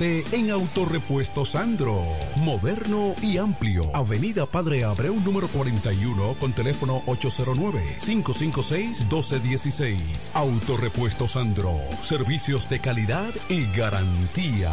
en Autorepuesto Sandro. Moderno y amplio. Avenida Padre Abreu número 41 con teléfono 809-556-1216. Autorepuesto Sandro. Servicios de calidad y garantía.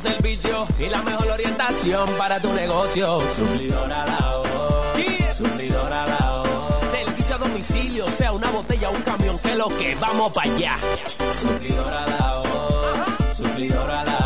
Servicio y la mejor orientación para tu negocio. Suplidora la Suplidora la Servicio a domicilio, sea una botella o un camión, que lo que vamos para allá. Suplidora la Suplidora la El mejor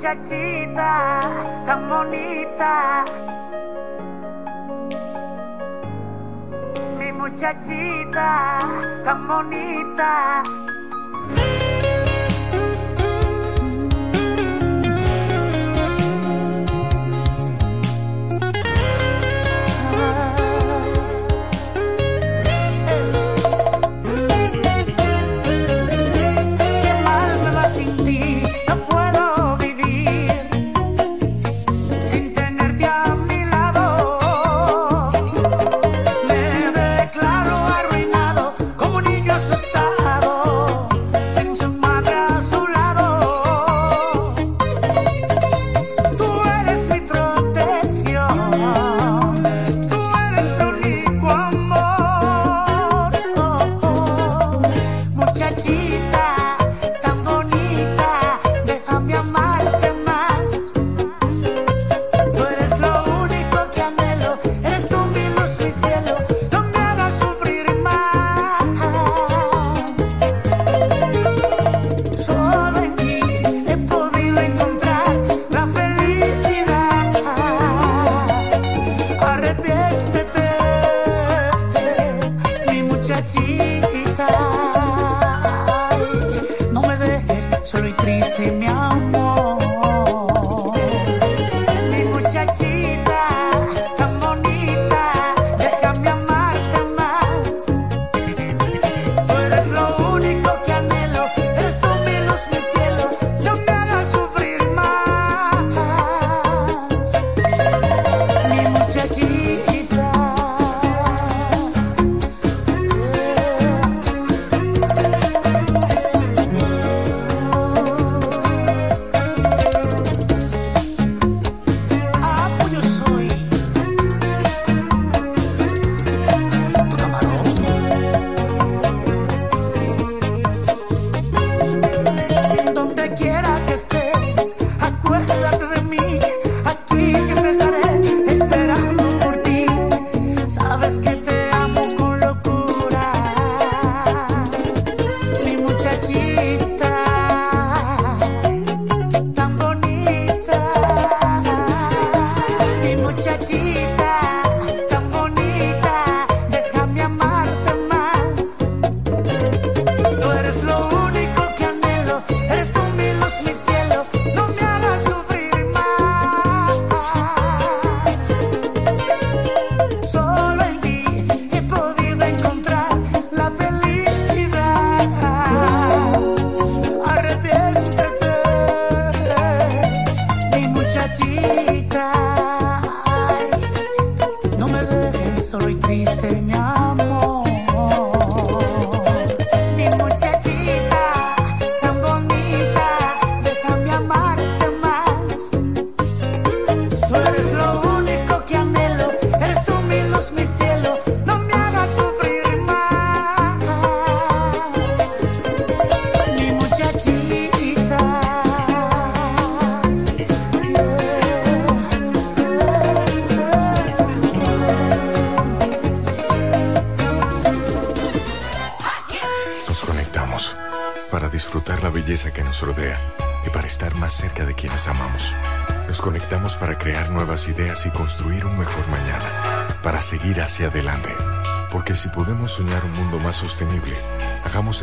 Cita, Camonita Mi muchachita, Camonita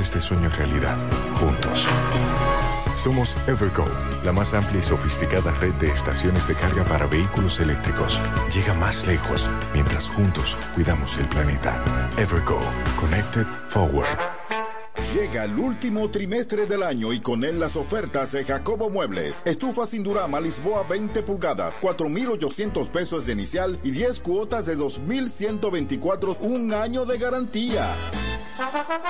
este sueño realidad, juntos. Somos Evergo, la más amplia y sofisticada red de estaciones de carga para vehículos eléctricos. Llega más lejos mientras juntos cuidamos el planeta. Evergo, Connected Forward. Llega el último trimestre del año y con él las ofertas de Jacobo Muebles. Estufa sin Durama Lisboa 20 pulgadas, 4,800 pesos de inicial y 10 cuotas de 2,124, un año de garantía.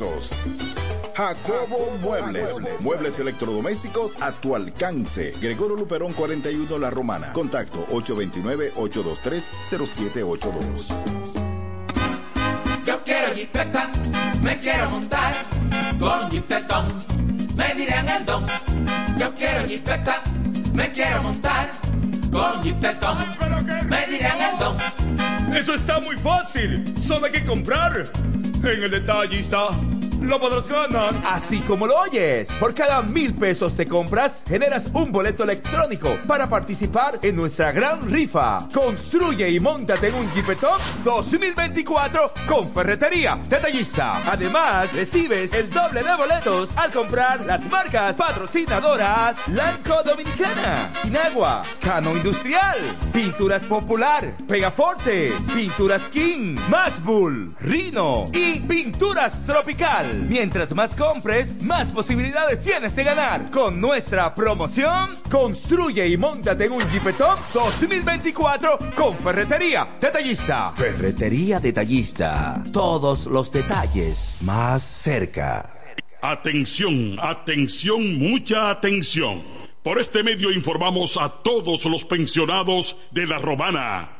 pesos. Jacobo Muebles. Muebles electrodomésticos a tu alcance. Gregorio Luperón 41 La Romana. Contacto 829-823-0782. Yo quiero jipeta, me quiero montar con jipetón. Me dirán el don. Yo quiero jipeta, me quiero montar con jipetón. Me dirán el don. Eso está muy fácil, solo hay que comprar. En el detallista lo podrás ganar. Así como lo oyes. Por cada mil pesos te compras, generas un boleto electrónico para participar en nuestra gran rifa. Construye y montate en un Jeepetop 2024 con Ferretería Detallista. Además, recibes el doble de boletos al comprar las marcas patrocinadoras Lanco Dominicana, Inagua, Cano Industrial, Pinturas Popular, Pegaforte, Pinturas King, Masbull, Rino y Pinturas Tropical. Mientras más compres, más posibilidades tienes de ganar. Con nuestra promoción, construye y montate en un Jeepetop 2024 con Ferretería Detallista. Ferretería Detallista. Todos los detalles más cerca. Atención, atención, mucha atención. Por este medio informamos a todos los pensionados de La Romana,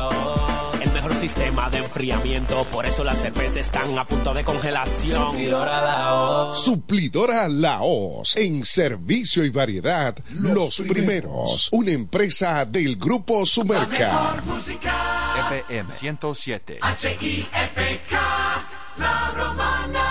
sistema de enfriamiento, por eso las cervezas están a punto de congelación. Suplidora la Suplidora Laos, en servicio y variedad, los, primeros. Una empresa del Grupo Sumerca. FM 107. H-I-F-K, La Romana.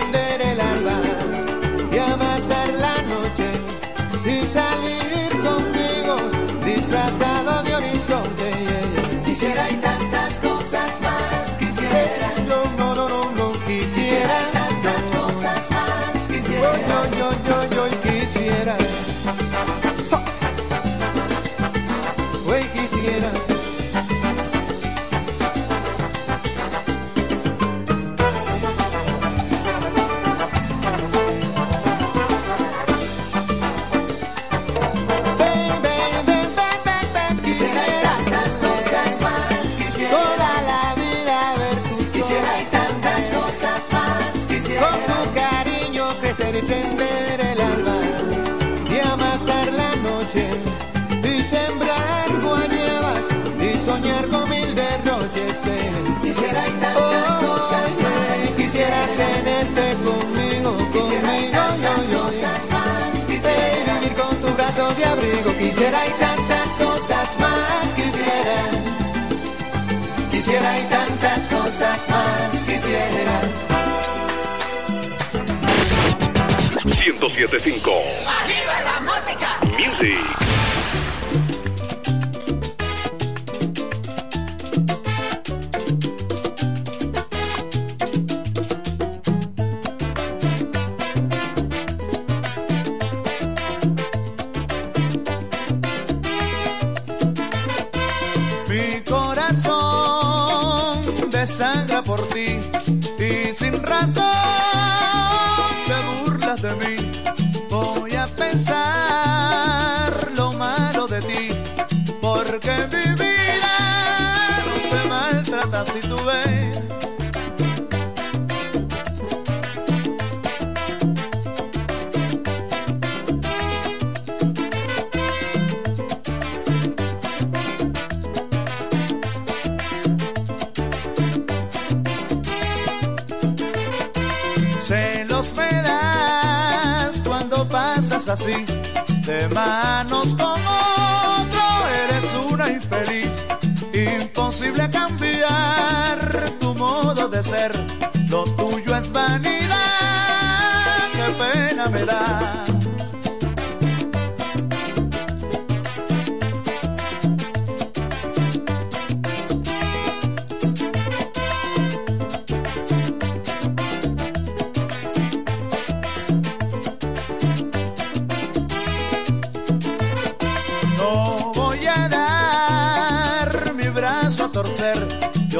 El alba y amasar la noche y salir contigo disfrazado de horizonte. Quisiera y tantas cosas más quisiera. 107.5 ¡Arriba la música! Music de manos con otro, eres una infeliz. Imposible cambiar tu modo de ser, lo tuyo es vanidad, qué pena me da.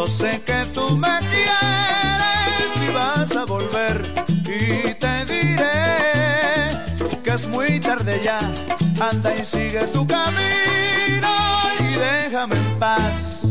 Sé que tú me quieres y vas a volver. Y te diré que es muy tarde ya. Anda y sigue tu camino y déjame en paz.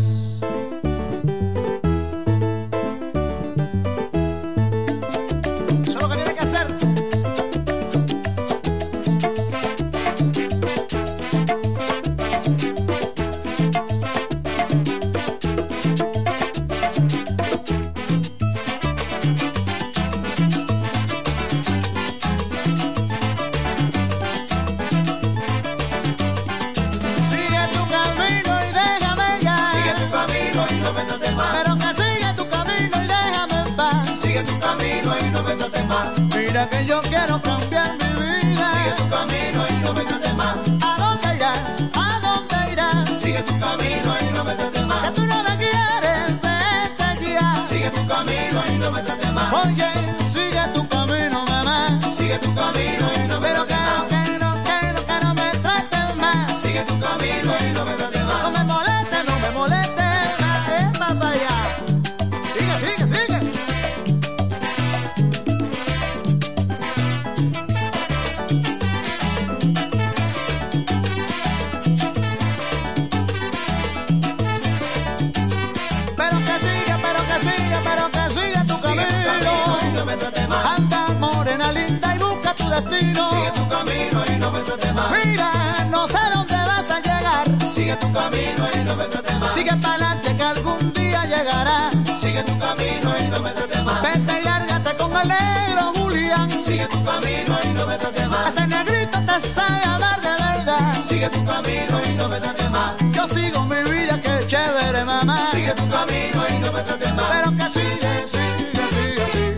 Sabe de verdad. Sigue tu camino y no me trates más. Yo sigo mi vida, que chévere, mamá. Sigue tu camino y no me trates más. Pero que sigue, sigue, sigue, sigue.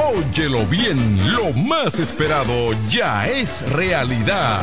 Óyelo bien, lo más esperado ya es realidad.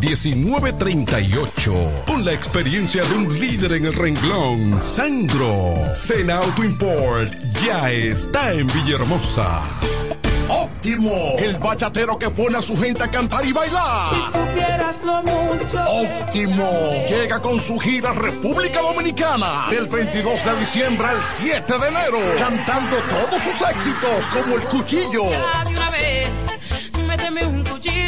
1938. Con la experiencia de un líder en el renglón, Sandro. Sena Auto Import ya está en Villahermosa. Óptimo, el bachatero que pone a su gente a cantar y bailar. Si supieras lo mucho. Óptimo, llega con su gira República Dominicana del 22 de diciembre al 7 de enero, cantando todos sus éxitos como El Cuchillo.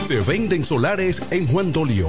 Se venden solares en Juan Dolio,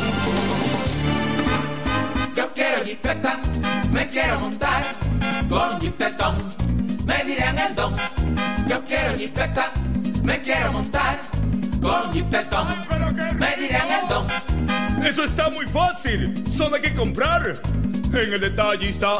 Me quiero montar con jipetón, me dirán el don. Yo quiero jipeta, me quiero montar con jipetón, me dirán el don. Eso está muy fácil. Solo hay que comprar. En el detallista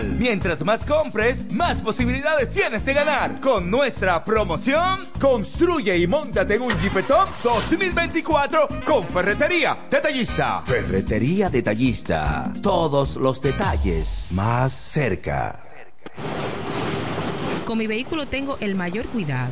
Mientras más compres, más posibilidades tienes de ganar. Con nuestra promoción, construye y montate en un Jeepetop 2024 con Ferretería Detallista. Ferretería Detallista. Todos los detalles más cerca. Con mi vehículo tengo el mayor cuidado.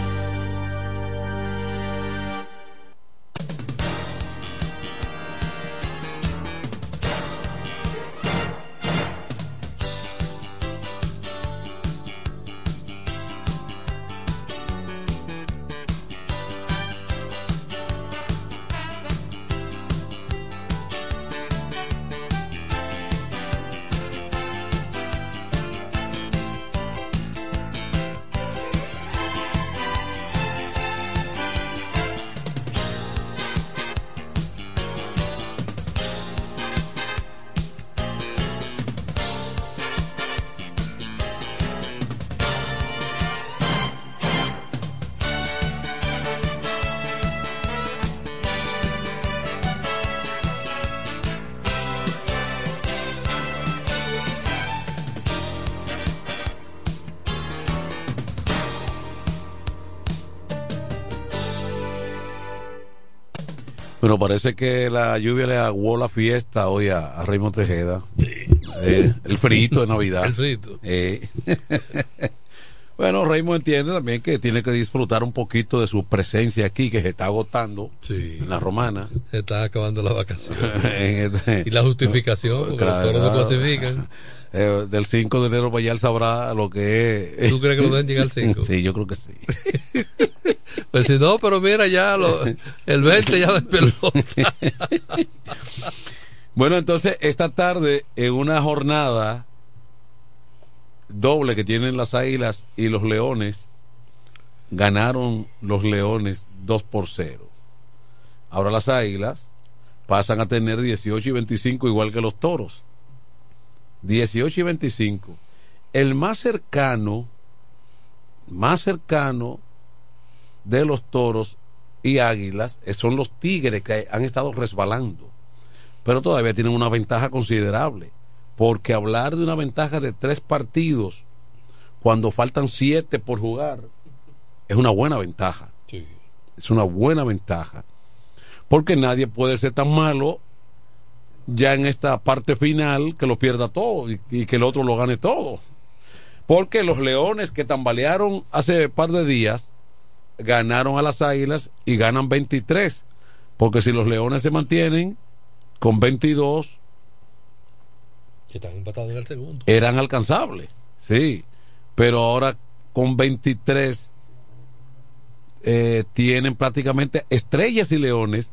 Bueno, parece que la lluvia le aguó la fiesta hoy a, Raymond Tejeda. Eh, el frito de Navidad. el frito. Eh. bueno, Raymond entiende también que tiene que disfrutar un poquito de su presencia aquí, que se está agotando en la romana. Se está acabando la vacación. Este- y la justificación, porque los toros no clasifican. Eh, del 5 de enero para allá él sabrá lo que es. ¿Tú crees que lo den llegar al 5? sí, yo creo que sí. pues si no, pero mira ya, lo, el 20 ya despeló. bueno, entonces esta tarde en una jornada doble que tienen las águilas y los leones, ganaron los leones 2 por 0. Ahora las águilas pasan a tener 18 y 25 igual que los toros 18 y 25, el más cercano, más cercano de los toros y águilas eh, son los tigres que han estado resbalando, pero todavía tienen una ventaja considerable, porque hablar de una ventaja de tres partidos cuando faltan siete por jugar es una buena ventaja. Es una buena ventaja. Porque nadie puede ser tan malo ya en esta parte final que lo pierda todo y, que el otro lo gane todo. Porque los leones que tambalearon hace un par de días ganaron a las águilas y ganan 23. Porque si los leones se mantienen con 22, están empatados en el segundo. Eran alcanzables, sí. Pero ahora con 23 eh, tienen prácticamente estrellas y leones,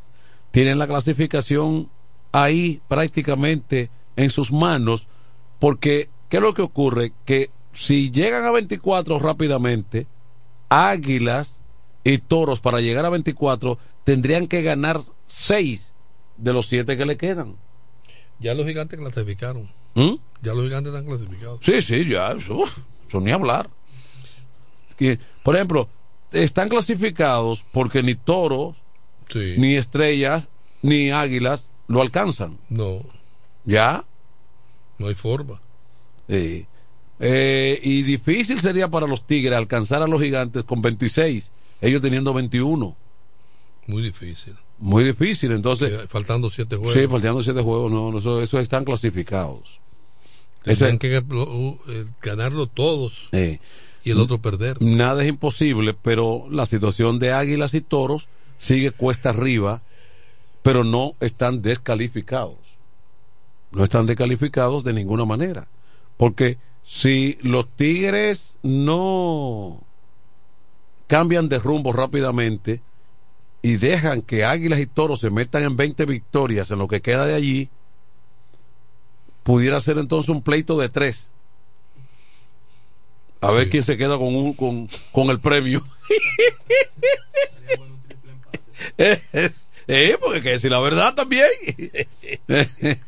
tienen la clasificación ahí prácticamente en sus manos, porque ¿qué es lo que ocurre? Que si llegan a 24 rápidamente, Águilas y Toros para llegar a 24 tendrían que ganar 6 de los 7 que le quedan. Ya los gigantes clasificaron. ¿Mm? Ya los gigantes están clasificados. Sí, sí, ya, eso, eso ni hablar. por ejemplo, están clasificados porque ni Toros, ni Estrellas, ni Águilas lo alcanzan. No. ¿Ya? No hay forma. Sí. Eh, y difícil sería para los Tigres alcanzar a los gigantes con 26, ellos teniendo 21. Muy difícil. Muy difícil, entonces. faltando siete juegos. Sí, faltando siete juegos, no, eso, eso están clasificados. Tienen que eh, ganarlo todos y el otro perder. Nada es imposible, pero la situación de Águilas y Toros sigue cuesta arriba pero no están descalificados. No están descalificados de ninguna manera. Porque si los Tigres no cambian de rumbo rápidamente y dejan que Águilas y Toros se metan en 20 victorias en lo que queda de allí, pudiera ser entonces un pleito de tres. A ver quién se queda con, un, con, con el premio. Eh, que decir la verdad también.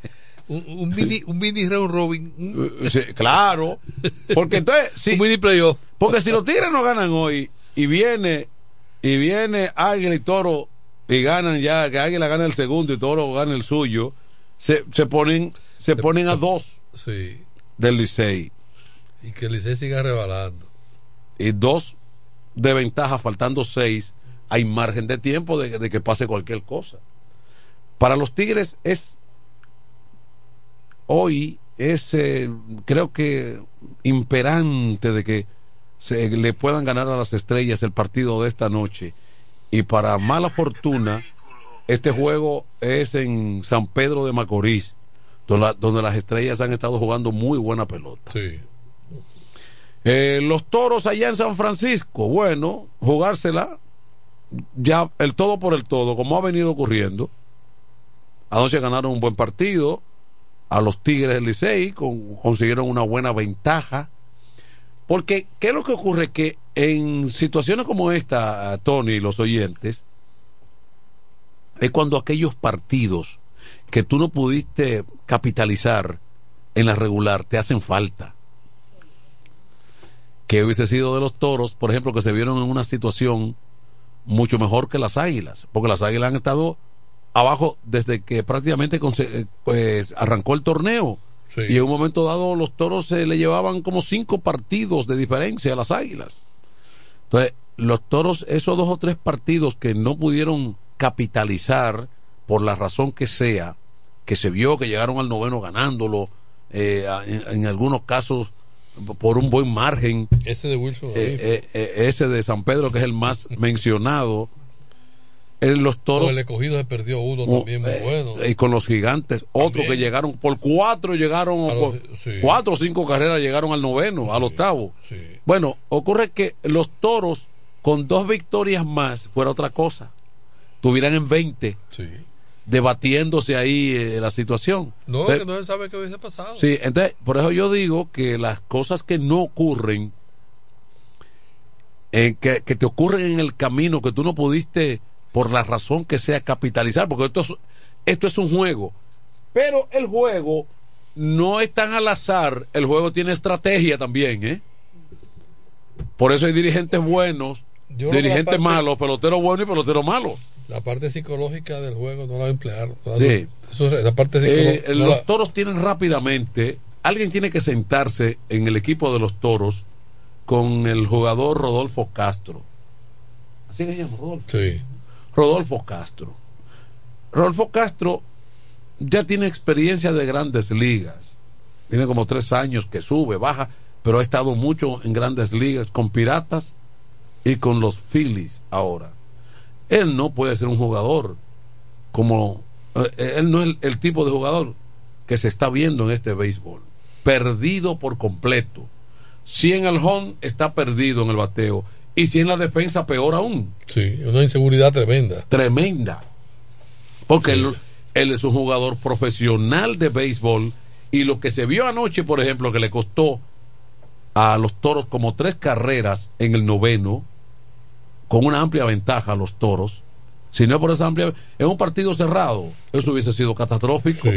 un, mini, un mini round robin. claro. Porque entonces. Si, un mini playoff. Porque si los Tigres no ganan hoy y viene, y viene Águila y Toro y ganan ya, que Águila gana el segundo y Toro gana el suyo, se, se ponen, se ponen a dos sí. del Licey. Y que el Licey siga rebalando. Y dos de ventaja, faltando seis hay margen de tiempo de, que pase cualquier cosa. Para los Tigres es hoy es eh, creo que imperante de que se le puedan ganar a las estrellas el partido de esta noche. Y para mala fortuna este juego es en San Pedro de Macorís donde, las estrellas han estado jugando muy buena pelota. Eh, los toros allá en San Francisco bueno jugársela ya el todo por el todo, como ha venido ocurriendo. Anoche ganaron un buen partido. A los Tigres del Licey consiguieron una buena ventaja. Porque, ¿qué es lo que ocurre? Que en situaciones como esta, Tony y los oyentes, es cuando aquellos partidos que tú no pudiste capitalizar en la regular te hacen falta. Que hubiese sido de los toros, por ejemplo, que se vieron en una situación mucho mejor que las águilas, porque las águilas han estado abajo desde que prácticamente eh, pues, arrancó el torneo. Y en un momento dado los toros se le llevaban como cinco partidos de diferencia a las águilas. Entonces, los toros, esos dos o tres partidos que no pudieron capitalizar por la razón que sea, que se vio que llegaron al noveno ganándolo, eh, en, en algunos casos por un buen margen. Ese de Wilson. Eh, eh, ese de San Pedro, que es el más mencionado. En los toros. Con el escogido se perdió uno también muy eh, bueno. Y con los gigantes, otros que llegaron por cuatro, llegaron por sí. cuatro o cinco carreras, llegaron al noveno, al octavo. Bueno, ocurre que los toros, con dos victorias más, fuera otra cosa. Tuvieran en 20, debatiéndose ahí eh, la situación. No, Pero- que no se sabe qué hubiese pasado. Sí, entonces, por eso yo digo que las cosas que no ocurren, eh, que, que te ocurren en el camino, que tú no pudiste, por la razón que sea, capitalizar, porque esto es, esto es un juego. Pero el juego no es tan al azar, el juego tiene estrategia también, ¿eh? Por eso hay dirigentes buenos, Yo dirigentes parte- malos, peloteros buenos y peloteros malos. La parte psicológica del juego no la va a emplear. No la- Sí. eso la parte Eh, no los la- toros tienen rápidamente, alguien tiene que sentarse en el equipo de los toros con el jugador Rodolfo Castro. Así que se llama Rodolfo. Sí. Rodolfo Castro. Rodolfo Castro ya tiene experiencia de grandes ligas. Tiene como tres años que sube, baja, pero ha estado mucho en grandes ligas con Piratas y con los Phillies ahora. Él no puede ser un jugador como eh, él no es el, el tipo de jugador que se está viendo en este béisbol. Perdido por completo. Si en el home está perdido en el bateo y si en la defensa peor aún. Sí, una inseguridad tremenda. Tremenda. Porque él, él es un jugador profesional de béisbol y lo que se vio anoche, por ejemplo, que le costó a los toros como tres carreras en el noveno, con una amplia ventaja a los toros. Si no es por esa amplia, en un partido cerrado, eso hubiese sido catastrófico.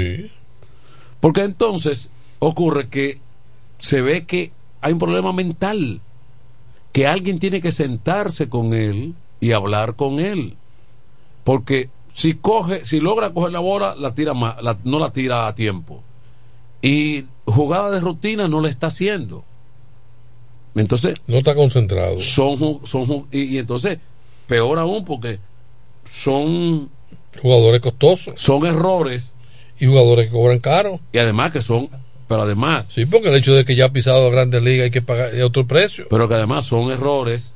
Porque entonces ocurre que se ve que hay un problema mental, que alguien tiene que sentarse con él y hablar con él. Porque si coge, si logra coger la bola, la tira la- no la tira a tiempo. Y jugada de rutina no la está haciendo. Entonces. No está concentrado. Son, son y, y entonces, peor aún, porque son. Jugadores costosos. Son errores. Y jugadores que cobran caro. Y además que son. Pero además. Sí, porque el hecho de que ya ha pisado grandes ligas hay que pagar otro precio. Pero que además son errores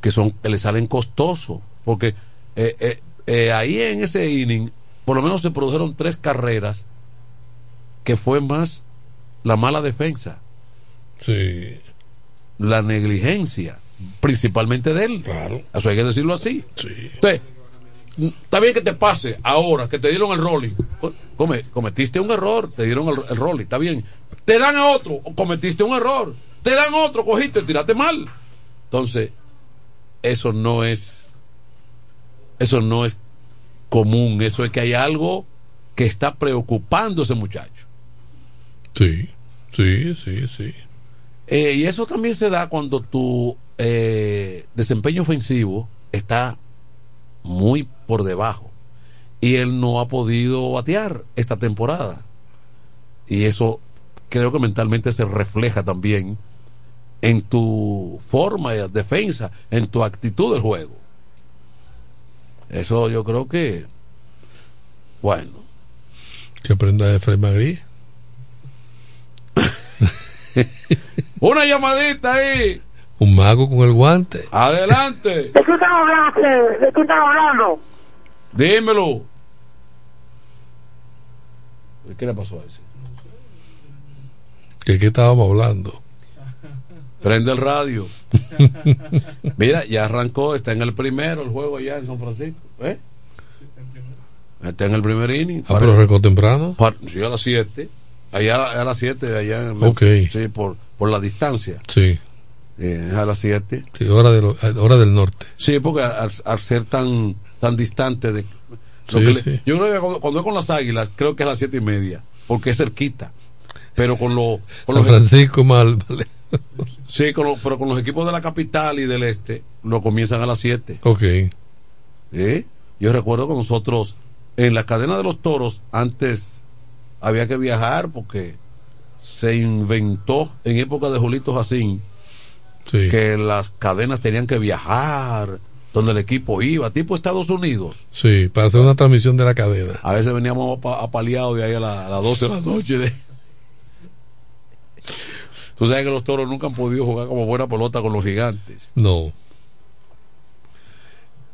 que son que le salen costosos. Porque eh, eh, eh, ahí en ese inning, por lo menos se produjeron tres carreras que fue más la mala defensa. Sí. La negligencia, principalmente de él. Claro. Eso hay que decirlo así. Sí. Entonces, está bien que te pase ahora que te dieron el rolling. Come- cometiste un error, te dieron el, el rolling, está bien. Te dan a otro, cometiste un error. Te dan otro, cogiste, tiraste mal. Entonces, eso no es. Eso no es común. Eso es que hay algo que está preocupando a ese muchacho. Sí, sí, sí, sí. Eh, y eso también se da cuando tu eh, desempeño ofensivo está muy por debajo. Y él no ha podido batear esta temporada. Y eso creo que mentalmente se refleja también en tu forma de defensa, en tu actitud del juego. Eso yo creo que, bueno, Que aprenda de Fred Magri. una llamadita ahí. Un mago con el guante. Adelante. ¿De qué están hablando? ¿De qué están hablando? Dímelo. ¿Qué le pasó a ese? ¿De qué estábamos hablando? Prende el radio. Mira, ya arrancó, está en el primero el juego allá en San Francisco. ¿Eh? Está en el primer inning. Ah, pero arrancó temprano. Par- sí, a las 7. Allá a las 7 de allá en Ok. Sí, por, por la distancia. Sí. Eh, a las 7. Sí, hora, de lo- hora del norte. Sí, porque al, al ser tan tan distante de. Lo Sí, que le- sí. Yo creo que cuando, cuando es con las águilas, creo que es a las siete y media, porque es cerquita. Pero con, lo, con San los Francisco mal. vale. Sí, con lo- pero con los equipos de la capital y del este, lo comienzan a las 7. Ok. Yo recuerdo que nosotros, en la cadena de los toros, antes había que viajar porque se inventó en época de Julito Jacín Sí. que las cadenas tenían que viajar donde el equipo iba, tipo Estados Unidos. Sí, para hacer una transmisión de la cadena. A veces veníamos apaleados de ahí a, las 12 de la noche. De... Tú sabes que los toros nunca han podido jugar como buena pelota con los gigantes. No.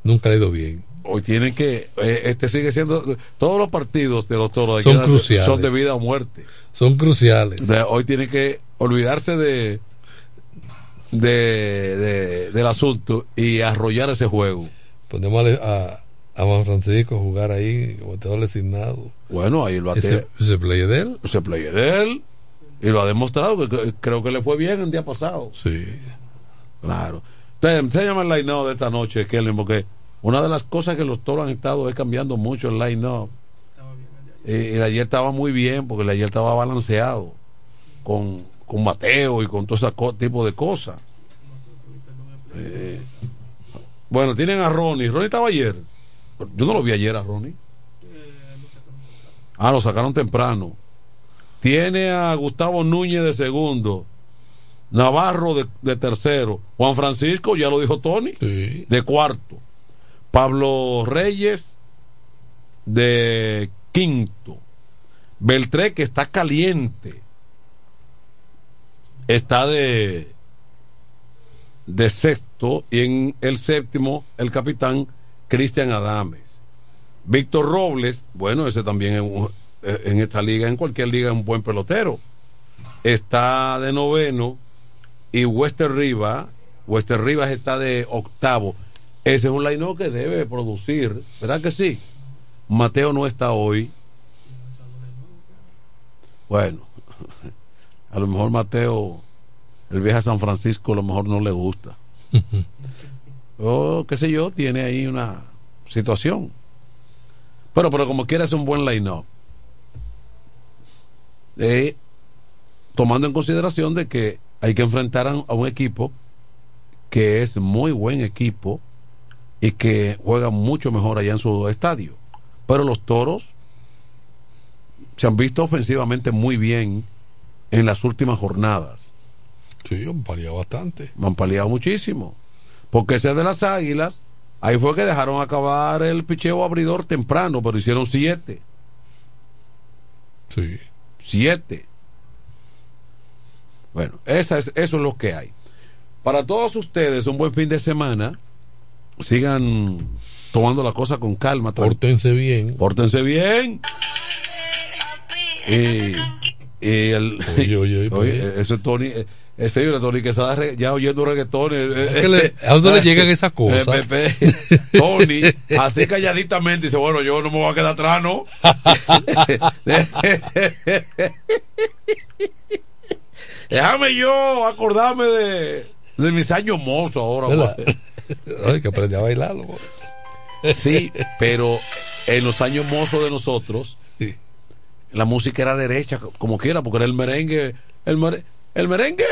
Nunca ha ido bien. Hoy tienen que. Eh, este sigue siendo. Todos los partidos de los toros de son, cruciales. son de vida o muerte. Son cruciales. hoy tienen que olvidarse de, de, del asunto y arrollar ese juego. Ponemos a, a Juan Francisco a jugar ahí como bateador designado. Bueno, ahí lo hace. ¿Se play de él? Se play de él. Y lo ha demostrado, que, creo que le fue bien el día pasado. Sí. Claro. Entonces, se llama el line de esta noche, Kelly, porque una de las cosas que los toros han estado es cambiando mucho el line-up. Y, y, ayer estaba muy bien, porque el ayer estaba balanceado con, con Mateo y con todo ese tipo de cosas. Eh, bueno, tienen a Ronnie. Ronnie estaba ayer. Yo no lo vi ayer a Ronnie. Ah, lo sacaron temprano. Tiene a Gustavo Núñez de segundo. Navarro de, tercero. Juan Francisco, ya lo dijo Tony, de cuarto. Pablo Reyes de quinto. Beltré, que está caliente, está de, de sexto. Y en el séptimo, el capitán Cristian Adames. Víctor Robles, bueno, ese también es en esta liga, en cualquier liga, es un buen pelotero. Está de noveno. Y Wester Rivas, Wester Rivas está de octavo. Ese es un line que debe producir, ¿verdad que sí? Mateo no está hoy. Bueno, a lo mejor Mateo, el viaje a San Francisco, a lo mejor no le gusta. o qué sé yo, tiene ahí una situación. Pero, pero como quiera es un buen line-up. Eh, tomando en consideración de que hay que enfrentar a un equipo que es muy buen equipo y que juega mucho mejor allá en su estadio. Pero los toros se han visto ofensivamente muy bien en las últimas jornadas. Sí, han paliado bastante. Han paliado muchísimo. Porque ese de las águilas, ahí fue que dejaron acabar el picheo abridor temprano, pero hicieron siete. Sí. Siete. Bueno, esa es, eso es lo que hay. Para todos ustedes, un buen fin de semana sigan tomando la cosa con calma. Pórtense bien. Pórtense bien. Y, y el, oye, oye, oye, eso es Tony. Eh, ese señor Tony que está ya oyendo reggaetón. Eh, eh, ¿A dónde le llegan esas cosas? Tony, así calladitamente, dice: Bueno, yo no me voy a quedar atrás, ¿no? Déjame yo acordarme de, de mis años mozos ahora. Ay, que aprendí a bailarlo. Sí, pero en los años mozos de nosotros, la música era derecha, como quiera, porque era el merengue, el, el merengue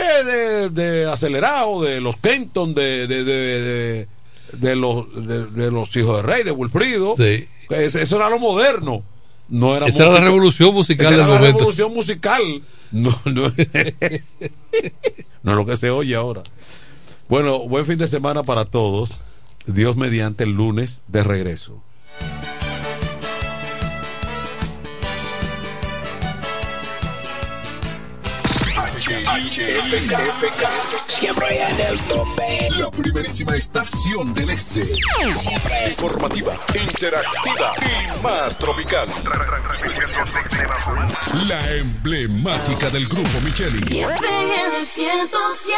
de, acelerado, de los Kenton, de, de, de, los, de, los hijos de rey, de Wilfrido. Sí. Eso, era lo moderno. No era Esa era la revolución musical Esa era la revolución musical. No, no, no es lo que se oye ahora. Bueno, buen fin de semana para todos. Dios mediante el lunes de regreso. Siempre en el tope. La primerísima estación del este. Siempre informativa, interactiva y más tropical. La emblemática del grupo Micheli. FM 107.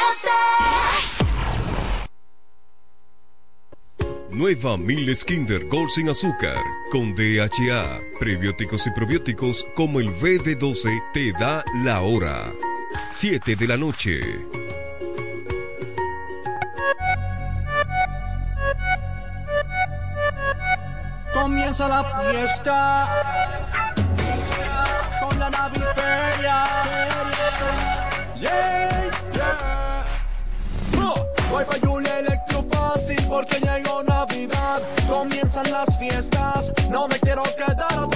Nueva Miles Kinder Gold sin azúcar, con DHA, prebióticos y probióticos como el BB12 te da la hora. 7 de la noche. Comienza la fiesta con la naviferia. Yeah, yeah. Voy electro fácil porque llegó Navidad. Comienzan las fiestas, no me quiero quedar